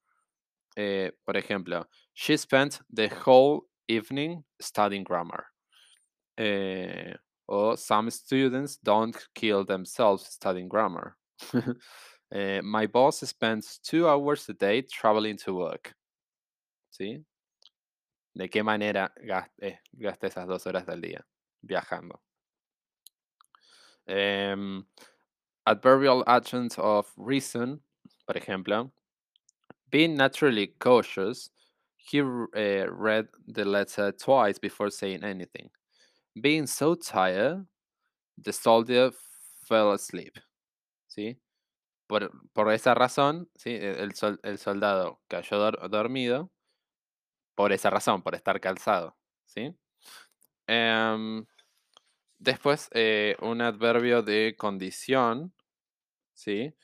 Speaker 1: Eh, por ejemplo, she spent the whole evening studying grammar. Eh, o some students don't kill themselves studying grammar. Eh, my boss spends two hours a day traveling to work. ¿Sí? ¿De qué manera gaste, gaste esas dos horas del día viajando? Um, adverbial agents of reason, por ejemplo, being naturally cautious, he uh, read the letter twice before saying anything. Being so tired, the soldier fell asleep. ¿Sí? Por, por esa razón, ¿sí? el, sol, el soldado cayó dor, dormido por esa razón, por estar calzado. ¿sí? Um, después, eh, un adverbio de condición. ¿sí?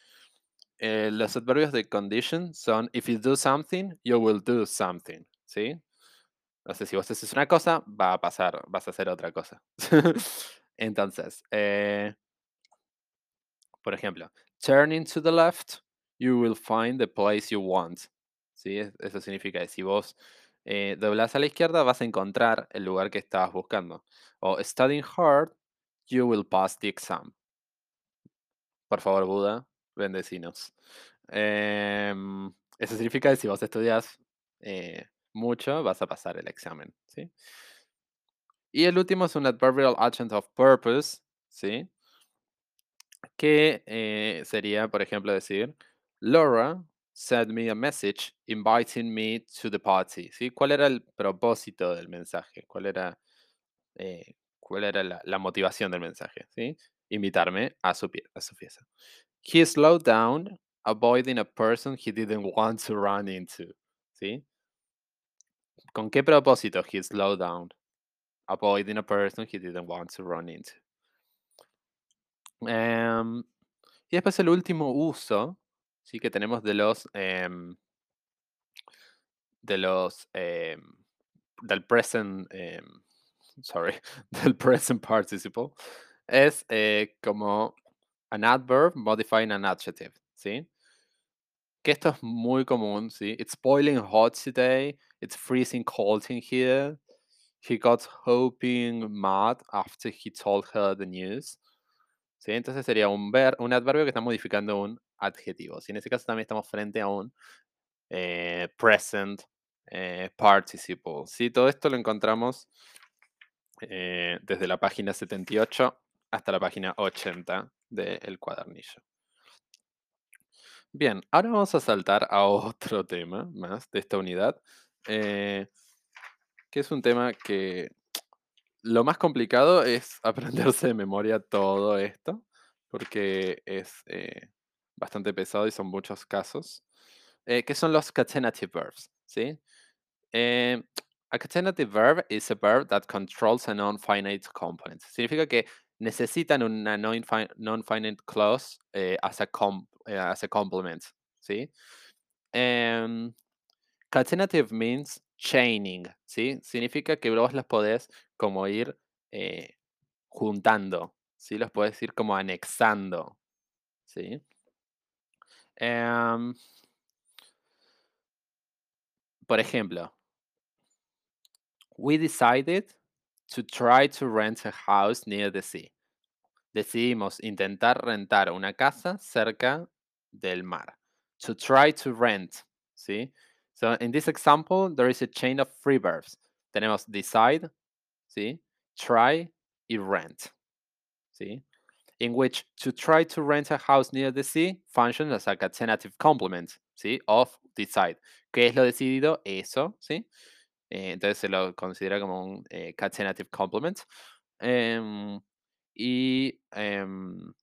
Speaker 1: Eh, los adverbios de condition son if you do something, you will do something. ¿sí? Entonces, si vos haces una cosa, va a pasar, vas a hacer otra cosa. Entonces, eh, por ejemplo, turning to the left, you will find the place you want. ¿Sí? Eso significa que si vos eh, doblas a la izquierda, vas a encontrar el lugar que estabas buscando. O studying hard, you will pass the exam. Por favor, Buda, bendecinos. Eh, eso significa que si vos estudias eh, mucho, vas a pasar el examen. ¿sí? Y el último es un adverbial agent of purpose, ¿sí? Que eh, sería, por ejemplo, decir, Laura sent me a message inviting me to the party. ¿sí? ¿Cuál era el propósito del mensaje? ¿Cuál era, eh, cuál era la, la, motivación del mensaje? ¿sí? Invitarme a su, a su fiesta. He slowed down, avoiding a person he didn't want to run into. ¿sí? ¿Con qué propósito he slowed down? Avoiding a person he didn't want to run into. Um, y después el último uso, sí que tenemos de los um, de los um, del present, sorry, del present participle es eh, como an adverb modifying an adjective, ¿sí? Que esto es muy común, ¿sí? It's boiling hot today. It's freezing cold in here. He got hoping mad after he told her the news. ¿Sí? Entonces sería un, ver, un adverbio que está modificando un adjetivo. ¿sí? En este caso también estamos frente a un eh, present eh, participle. ¿sí? Todo esto lo encontramos eh, desde la página 78 hasta la página 80 del cuadernillo. Bien, ahora vamos a saltar a otro tema más de esta unidad, que es un tema que lo más complicado es aprenderse de memoria todo esto, porque es eh, bastante pesado y son muchos casos. Eh, ¿Qué son los catenative verbs? ¿sí? Eh, a catenative verb is a verb that controls a non-finite component. Significa que necesitan una non-finite clause as, a as a complement. ¿sí? Um, catenative means chaining, ¿sí? Significa que vos las podés como ir eh, juntando, ¿sí? Los podés ir como anexando, ¿sí? Em, por ejemplo, We decided to try to rent a house near the sea. Decidimos intentar rentar una casa cerca del mar. To try to rent, ¿sí? So in this example, there is a chain of three verbs. Tenemos decide, Try y rent. In which to try to rent a house near the sea functions as a catenative complement, ¿sí? Of decide. ¿Qué es lo decidido? Eso, ¿sí? Eh, entonces se lo considera como un eh, complement. Em, y em,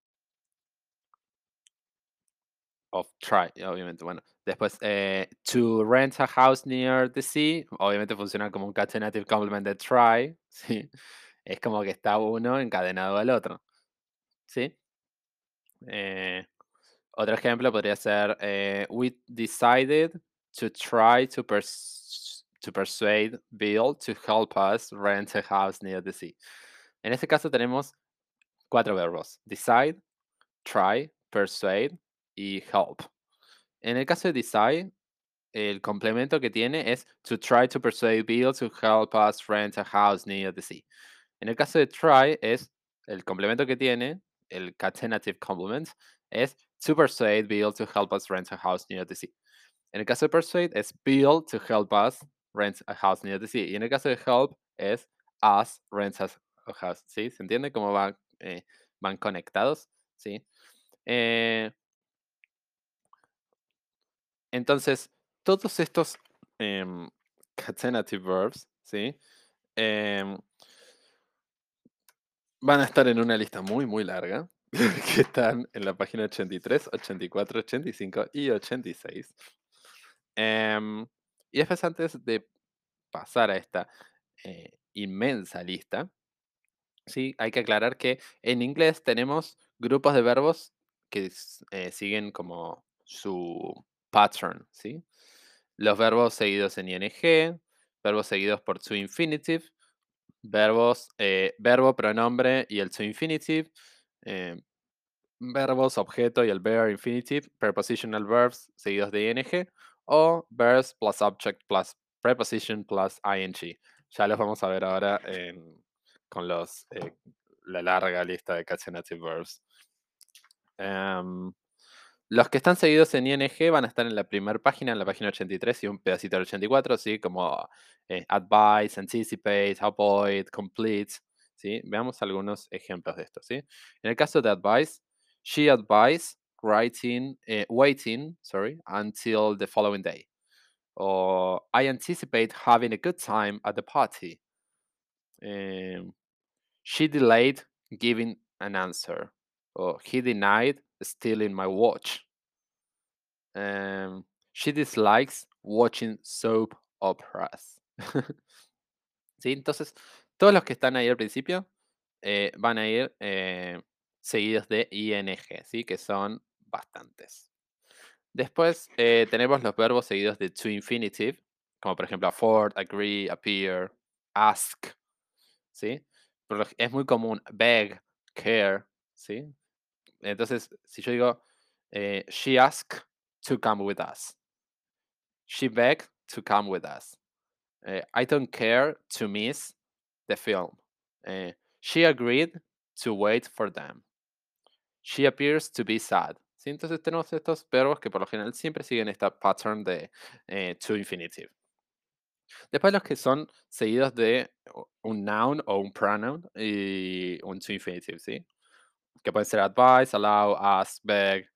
Speaker 1: of try, obviamente, bueno. Después, eh, to rent a house near the sea, obviamente funciona como un catenative complement de try, ¿sí? Es como que está uno encadenado al otro, ¿sí? Eh, otro ejemplo podría ser, eh, we decided to try to, pers to persuade Bill to help us rent a house near the sea. En este caso tenemos cuatro verbos, decide, try, persuade y help. En el caso de decide, el complemento que tiene es to try to persuade Bill to help us rent a house near the sea. En el caso de try es el complemento que tiene, el catenative complement, es to persuade Bill to help us rent a house near the sea. En el caso de persuade es Bill to help us rent a house near the sea. Y en el caso de help es us rent a house. ¿Sí? ¿Se entiende cómo eh, van conectados? ¿Sí? Eh, entonces, todos estos em, catenative verbs, ¿sí? Em, van a estar en una lista muy, muy larga, que están en la página 83, 84, 85 y 86. Em, y después antes de pasar a esta eh, inmensa lista, ¿sí? hay que aclarar que en inglés tenemos grupos de verbos que eh, siguen como su pattern, ¿sí? Los verbos seguidos en ing, verbos seguidos por to infinitive, verbos, eh, verbo, pronombre y el to infinitive, eh, verbos, objeto y el verb infinitive, prepositional verbs seguidos de ing, o verbs plus object plus preposition plus ing. Ya los vamos a ver ahora con los, eh, la larga lista de catenative verbs. Em, los que están seguidos en ING van a estar en la primera página, en la página 83 y un pedacito del 84, así como eh, advise, anticipate, avoid, complete. ¿sí? Veamos algunos ejemplos de esto. ¿sí? En el caso de advise, she advised writing, eh, waiting sorry, until the following day. O I anticipate having a good time at the party. Em, she delayed giving an answer. O he denied stealing my watch. Um, she dislikes watching soap operas. ¿Sí? Entonces, todos los que están ahí al principio eh, van a ir eh, seguidos de ing, ¿sí? que son bastantes. Después eh, tenemos los verbos seguidos de to infinitive, como por ejemplo afford, agree, appear, ask. ¿sí? es muy común beg, care. ¿sí? Entonces, si yo digo, she asked to come with us. She begged to come with us. I don't care to miss the film. she agreed to wait for them. She appears to be sad. Entonces tenemos estos verbos que por lo general siempre siguen esta pattern de eh, to infinitive. Después los que son seguidos de un noun o un pronoun y un to infinitive, ¿sí? Que ser advise, allow, ask, beg,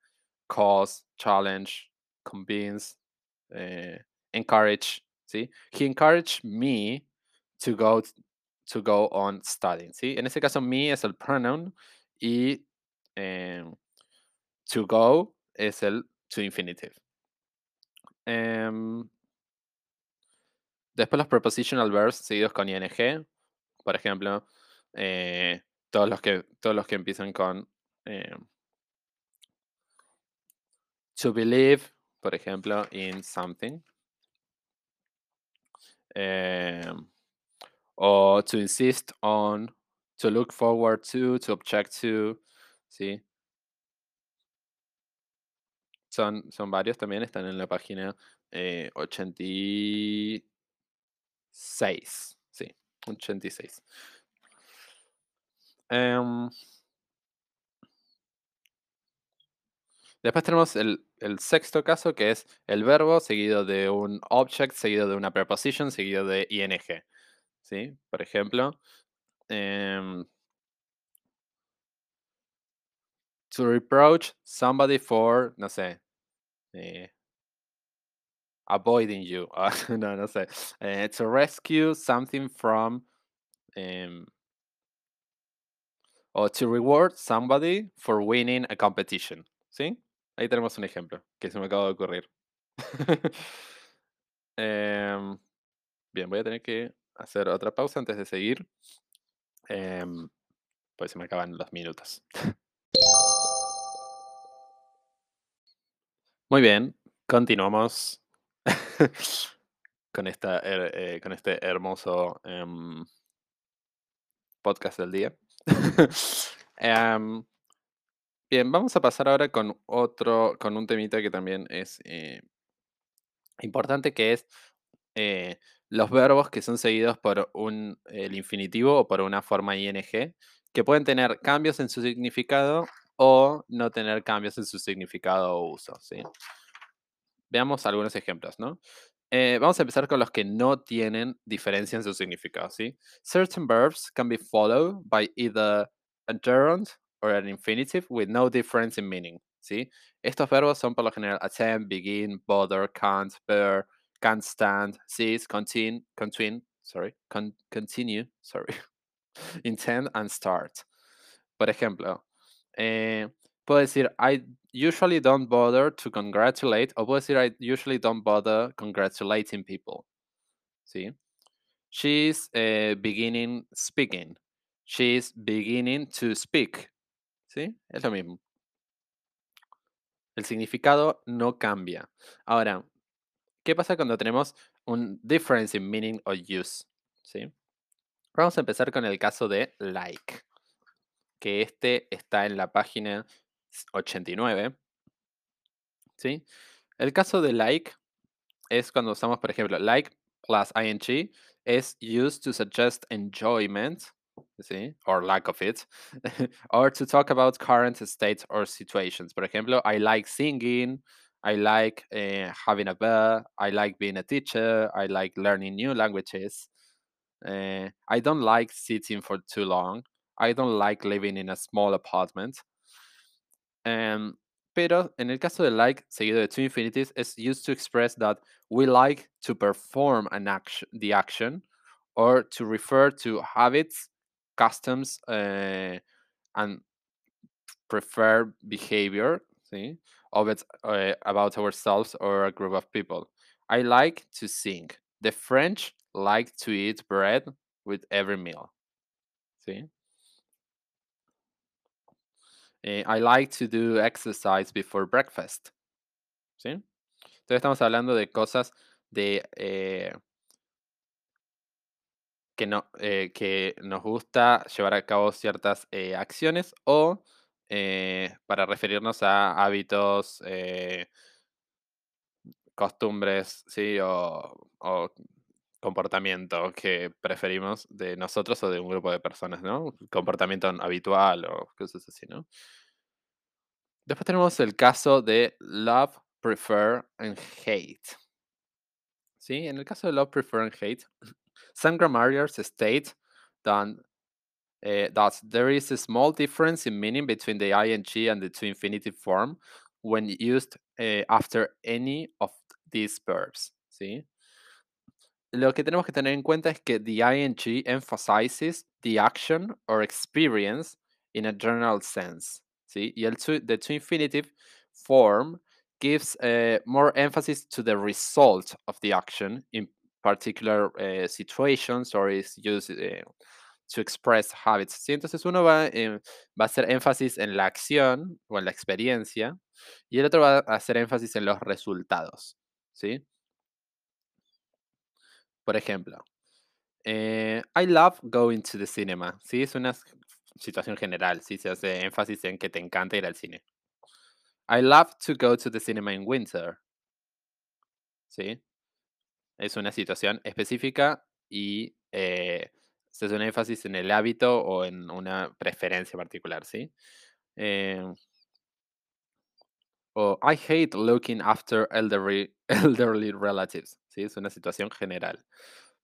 Speaker 1: cause, challenge, convince, eh, encourage, ¿sí? He encouraged me to go, to go on studying, ¿sí? En este caso, me es el pronoun y eh, to go es el to infinitive. Um, después los prepositional verbs seguidos con ing. Por ejemplo, eh, todos, los que, todos los que empiezan con eh, to believe, por ejemplo, in something. Um, o to insist on, to look forward to, to object to, ¿sí? Son, son varios también, están en la página eh, 86, ¿sí? 86. Em, después tenemos el, sexto caso, que es el verbo seguido de un object, seguido de una preposition, seguido de ing. ¿Sí? Por ejemplo, em, to reproach somebody for, no sé, eh, avoiding you. Ah, no, no sé. Eh, to rescue something from. em, o to reward somebody for winning a competition. ¿Sí? Ahí tenemos un ejemplo que se me acaba de ocurrir. Em, bien, voy a tener que hacer otra pausa antes de seguir. em, pues se me acaban los minutos. Muy bien, continuamos con, esta, eh, con este hermoso em, podcast del día. Em, bien, vamos a pasar ahora con otro, con un temita que también es eh, importante, que es eh, los verbos que son seguidos por un, el infinitivo o por una forma ing, que pueden tener cambios en su significado o no tener cambios en su significado o uso. ¿sí? Veamos algunos ejemplos, ¿no? Eh, vamos a empezar con los que no tienen diferencia en su significado, ¿sí? Certain verbs can be followed by either a gerund or an infinitive with no difference in meaning, ¿sí? Estos verbos son por lo general attempt, begin, bother, can't, bear, can't stand, cease, continue, continue, sorry, con- continue, sorry, intend and start. Por ejemplo, eh, puedo decir I usually don't bother to congratulate o puedo decir I usually don't bother congratulating people. ¿Sí? She's eh, beginning speaking. She's beginning to speak. ¿Sí? Es lo mismo. El significado no cambia. Ahora, ¿qué pasa cuando tenemos un difference in meaning or use? ¿Sí? Vamos a empezar con el caso de like, que este está en la página 89. ¿Sí? El caso de like es cuando usamos, por ejemplo, like plus ing es used to suggest enjoyment, ¿sí? Or lack of it, or to talk about current states or situations. Por ejemplo, I like singing, I like eh, having a bear, I like being a teacher, I like learning new languages. Eh, I don't like sitting for too long. I don't like living in a small apartment. Em, pero en el caso de like seguido de two infinities es used to express that we like to perform an action, the action, or to refer to habits, customs, eh, and preferred behavior, ¿sí? of it eh, about ourselves or a group of people. I like to sing. The French like to eat bread with every meal. ¿sí? Eh, I like to do exercise before breakfast. ¿Sí? Entonces estamos hablando de cosas de eh, que, no, eh, que nos gusta llevar a cabo ciertas acciones o para referirnos a hábitos, costumbres, ¿sí? O, o comportamiento que preferimos de nosotros o de un grupo de personas, ¿no? Comportamiento habitual o cosas así, ¿no? Después tenemos el caso de love, prefer and hate. ¿Sí? En el caso de love, prefer and hate, some grammarians state that, eh, that there is a small difference in meaning between the ing and the to infinitive form when used eh, after any of these verbs. ¿sí? Lo que tenemos que tener en cuenta es que the ing emphasizes the action or experience in a general sense. ¿sí? Y el to, the to infinitive form gives uh, more emphasis to the result of the action in particular uh, situations or is used uh, to express habits. ¿sí? Entonces uno va, va a hacer énfasis en la acción o en la experiencia y el otro va a hacer énfasis en los resultados. ¿sí? Por ejemplo, eh, I love going to the cinema. ¿sí? Es una situación general, ¿sí? se hace énfasis en que te encanta ir al cine. I love to go to the cinema in winter. ¿Sí? Es una situación específica y eh, se hace un énfasis en el hábito o en una preferencia particular, ¿sí? Eh, I hate looking after elderly, relatives, ¿sí? Es una situación general.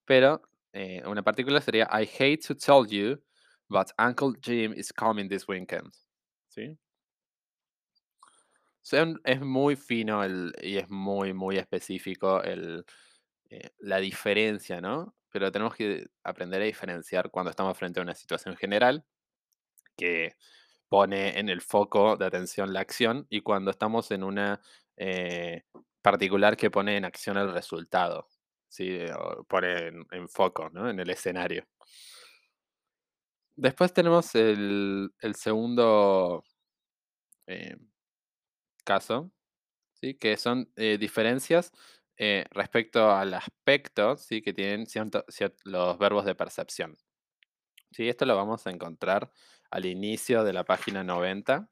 Speaker 1: Pero eh, una particular sería I hate to tell you, but Uncle Jim is coming this weekend, ¿sí? Es muy fino el, y es muy, muy específico el, eh, la diferencia, ¿no? Pero tenemos que aprender a diferenciar cuando estamos frente a una situación general que pone en el foco de atención la acción y cuando estamos en una eh, particular que pone en acción el resultado, ¿sí? Pone en, foco, ¿no? En el escenario. Después tenemos el, segundo eh, caso, ¿sí? Que son eh, diferencias respecto al aspecto, ¿sí? Que tienen los verbos de percepción. Sí, esto lo vamos a encontrar al inicio de la página 90.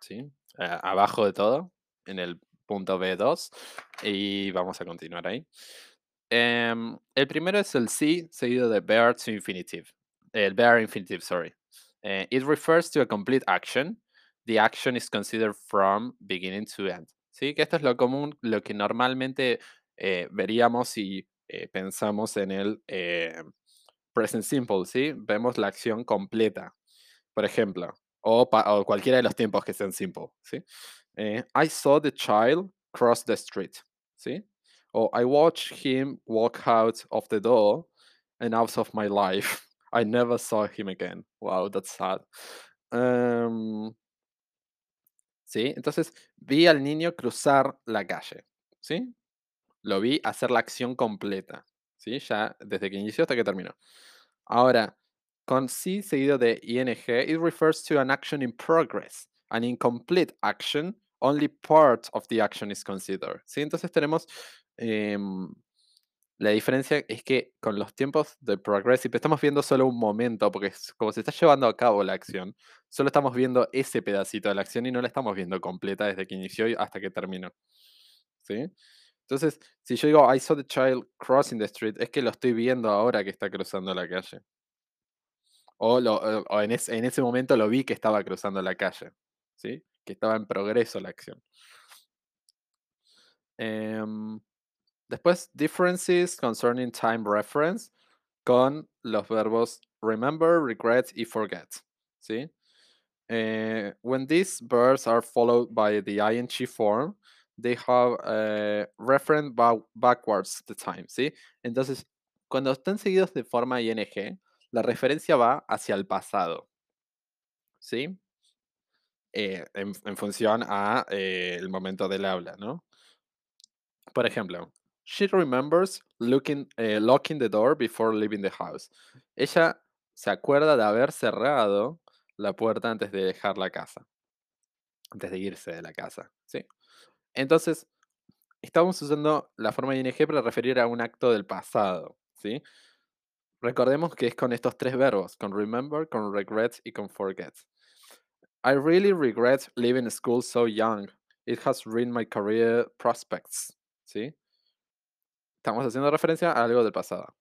Speaker 1: ¿sí? Abajo de todo, en el punto B2. Y vamos a continuar ahí. Em, el primero es el sí seguido de bear to infinitive. El bear infinitive, sorry. Eh, it refers to a complete action. The action is considered from beginning to end. ¿Sí? Que esto es lo común, lo que normalmente eh, veríamos si eh, pensamos en el eh, present simple, ¿sí? Vemos la acción completa, por ejemplo, o, cualquiera de los tiempos que sean simple, ¿sí? Eh, I saw the child cross the street, ¿sí? O I watched him walk out of the door and out of my life. I never saw him again. Wow, that's sad. Em, ¿sí? Entonces, vi al niño cruzar la calle, ¿sí? Lo vi hacer la acción completa, ¿sí? Ya desde que inició hasta que terminó. Ahora, con sí seguido de ing, it refers to an action in progress. An incomplete action, only part of the action is considered. ¿sí? Entonces tenemos em, la diferencia es que con los tiempos de progressive estamos viendo solo un momento, porque como se está llevando a cabo la acción, solo estamos viendo ese pedacito de la acción y no la estamos viendo completa desde que inició hasta que terminó. ¿Sí? Entonces, si yo digo I saw the child crossing the street, es que lo estoy viendo ahora que está cruzando la calle. O, lo- o- o en ese momento lo vi que estaba cruzando la calle. ¿Sí? Que estaba en progreso la acción. Em, después, differences concerning time reference con los verbos remember, regret y forget. ¿Sí? Eh, when these verbs are followed by the ing form, they have a reference ba- backwards the time, ¿sí? Entonces, cuando están seguidos de forma ing, la referencia va hacia el pasado, ¿sí? Eh, en, en función a eh, el momento del habla, ¿no? Por ejemplo, she remembers looking, eh, locking the door before leaving the house. Ella se acuerda de haber cerrado la puerta antes de dejar la casa, antes de irse de la casa, ¿sí? Entonces, estamos usando la forma ing para referir a un acto del pasado, ¿sí? Recordemos que es con estos tres verbos, con remember, con regret y con forget. I really regret leaving school so young. It has ruined my career prospects, ¿sí? Estamos haciendo referencia a algo del pasado.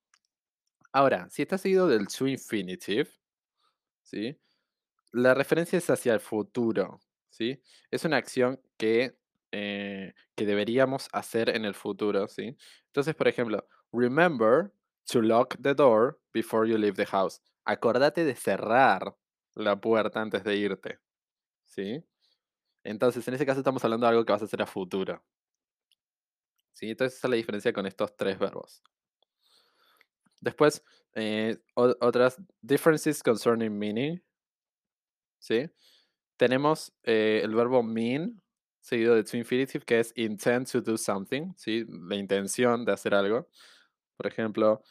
Speaker 1: Ahora, si está seguido del to infinitive, ¿sí? La referencia es hacia el futuro, ¿sí? Es una acción que, eh, que deberíamos hacer en el futuro, ¿sí? Entonces, por ejemplo, remember to lock the door before you leave the house. Acordate de cerrar la puerta antes de irte, ¿sí? Entonces, en ese caso estamos hablando de algo que vas a hacer a futuro. ¿Sí? Entonces, esa es la diferencia con estos tres verbos. Después, eh, otras differences concerning meaning, ¿sí? Tenemos eh, el verbo mean, seguido de to infinitive, que es intend to do something, ¿sí? La intención de hacer algo. Por ejemplo,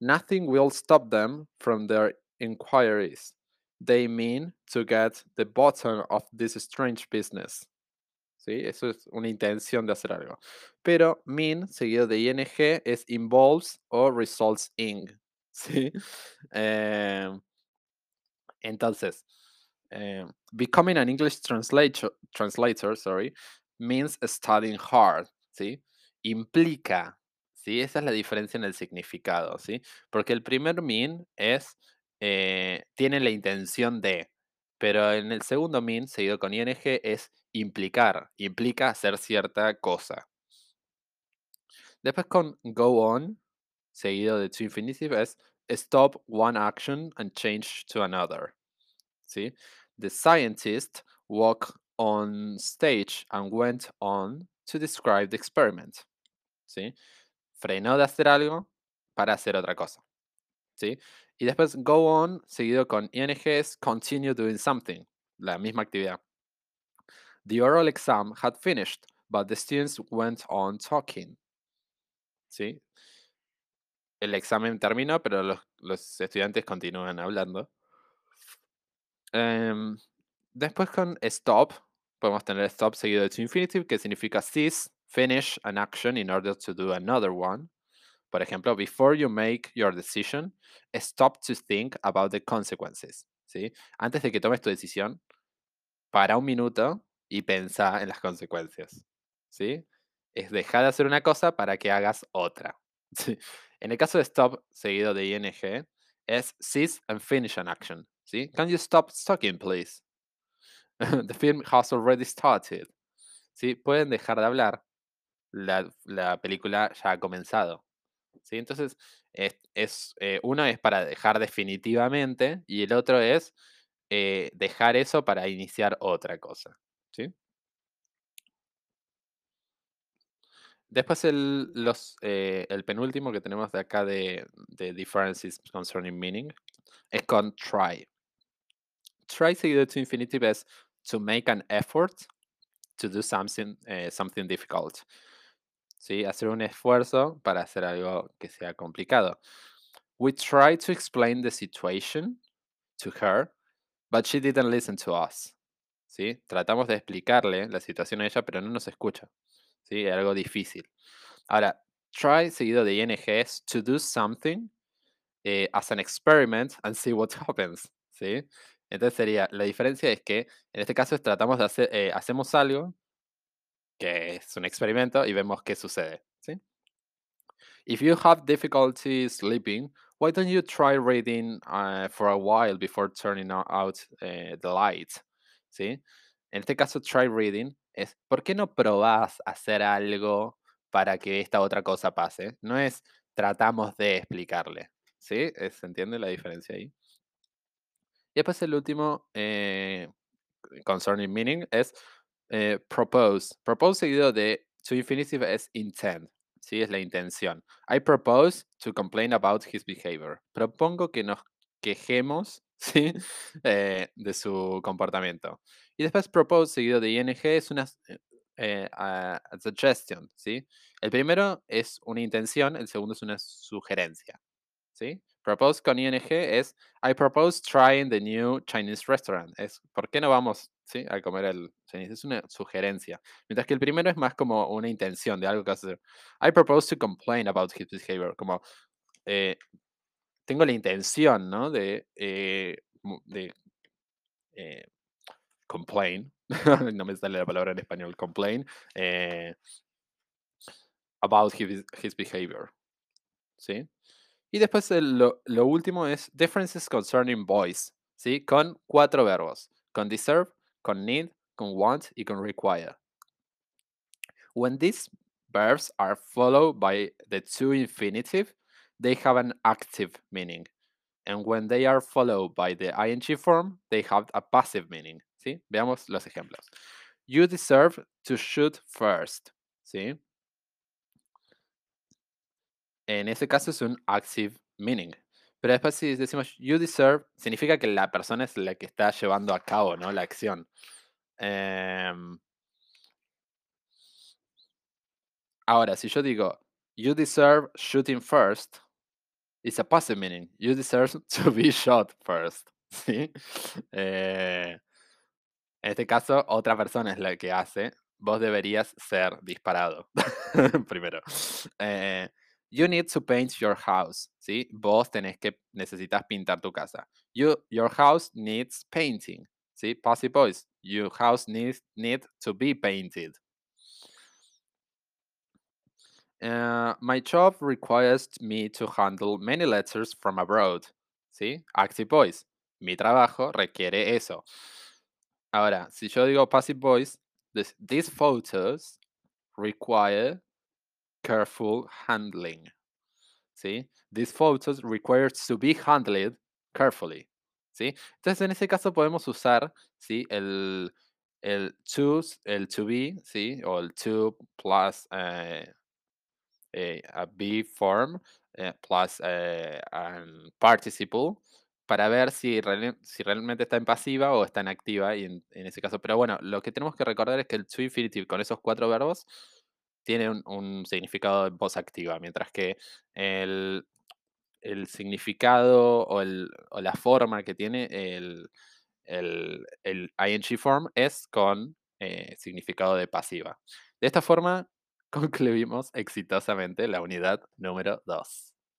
Speaker 1: nothing will stop them from their inquiries. They mean to get the bottom of this strange business. ¿Sí? Eso es una intención de hacer algo. Pero mean, seguido de ing, es involves o results in. ¿Sí? Em, entonces, eh, becoming an English translator, translator sorry, means studying hard, ¿sí? Implica, ¿sí? Esa es la diferencia en el significado, ¿sí? Porque el primer mean es, eh, tiene la intención de, pero en el segundo mean, seguido con ing, es implicar, implica hacer cierta cosa. Después con go on, seguido de to infinitive, es stop one action and change to another. ¿sí? The scientist walked on stage and went on to describe the experiment. ¿sí? Frenó de hacer algo para hacer otra cosa. ¿sí? Y después go on, seguido con ing, es continue doing something, la misma actividad. The oral exam had finished, but the students went on talking. ¿Sí? El examen terminó, pero los, los estudiantes continúan hablando. Em, después con stop, podemos tener stop seguido de to infinitive, que significa cease, finish an action in order to do another one. Por ejemplo, before you make your decision, stop to think about the consequences. ¿sí? Antes de que tomes tu decisión, para un minuto y pensá en las consecuencias. ¿sí? Es dejar de hacer una cosa para que hagas otra. En el caso de stop seguido de ing, es cease and finish an action. ¿Sí? Can you stop talking, please? The film has already started. ¿sí? Pueden dejar de hablar. La, la película ya ha comenzado. ¿sí? Entonces, es, es eh, uno es para dejar definitivamente y el otro es eh, dejar eso para iniciar otra cosa. ¿sí? Después el, los, eh, el penúltimo que tenemos de acá de, de differences concerning meaning es con try. Try seguido to infinitive es to make an effort to do something, eh, something difficult. ¿Sí? Hacer un esfuerzo para hacer algo que sea complicado. We tried to explain the situation to her, but she didn't listen to us. ¿Sí? Tratamos de explicarle la situación a ella, pero no nos escucha. ¿sí? Algo difícil. Ahora, try seguido de ing es to do something eh, as an experiment and see what happens. ¿sí? Entonces sería, la diferencia es que en este caso tratamos de hacer, eh, hacemos algo que es un experimento y vemos qué sucede. ¿sí? If you have difficulty sleeping, why don't you try reading uh, for a while before turning out uh, the light? ¿Sí? En este caso, try reading es, ¿por qué no probás hacer algo para que esta otra cosa pase? No es tratamos de explicarle. ¿Sí? ¿Se entiende la diferencia ahí? Y después el último, eh, concerning meaning, es eh, propose. Propose seguido de to infinitive es intent. ¿sí? Es la intención. I propose to complain about his behavior. Propongo que nos quejemos ¿sí? Eh, de su comportamiento. Y después propose seguido de ing es una suggestion. ¿sí? El primero es una intención, el segundo es una sugerencia. ¿sí? Propose con ing es I propose trying the new Chinese restaurant. Es ¿por qué no vamos ¿sí? a comer el Chinese? Es una sugerencia. Mientras que el primero es más como una intención de algo que hacer. I propose to complain about his behavior. Como eh, tengo la intención, ¿no? De, eh, de eh, complain. no me sale la palabra en español, complain. about his, his behavior. ¿Sí? Y después eh, lo, último es differences concerning voice, ¿sí? Con cuatro verbos, con deserve, con need, con want y con require. When these verbs are followed by the two infinitive, they have an active meaning. And when they are followed by the ing form, they have a passive meaning, ¿sí? Veamos los ejemplos. You deserve to shoot first, ¿sí? En ese caso es un active meaning. Pero después si decimos you deserve, significa que la persona es la que está llevando a cabo ¿no? la acción. Em, ahora, si yo digo you deserve shooting first, it's a passive meaning. You deserve to be shot first. ¿sí? Eh, en este caso, otra persona es la que hace. Vos deberías ser disparado primero. Eh, You need to paint your house, ¿sí? Vos tenés que, necesitas pintar tu casa. You, your house needs painting, ¿sí? Passive voice. Your house needs need to be painted. Uh, my job requires me to handle many letters from abroad. ¿Sí? Active voice. Mi trabajo requiere eso. Ahora, si yo digo passive voice, this- these photos require careful handling. ¿Sí? These photos require to be handled carefully. ¿Sí? Entonces, en ese caso podemos usar ¿sí? el, el to, el to be, ¿sí? O el to plus eh, eh, a be form eh, plus an participle para ver si, si realmente está en pasiva o está en activa y en, en ese caso. Pero bueno, lo que tenemos que recordar es que el to infinitive con esos cuatro verbos tiene un, significado de voz activa, mientras que el, el significado o, el- o la forma que tiene el, el, el ing form es con eh, significado de pasiva. De esta forma, concluimos exitosamente la unidad número 2.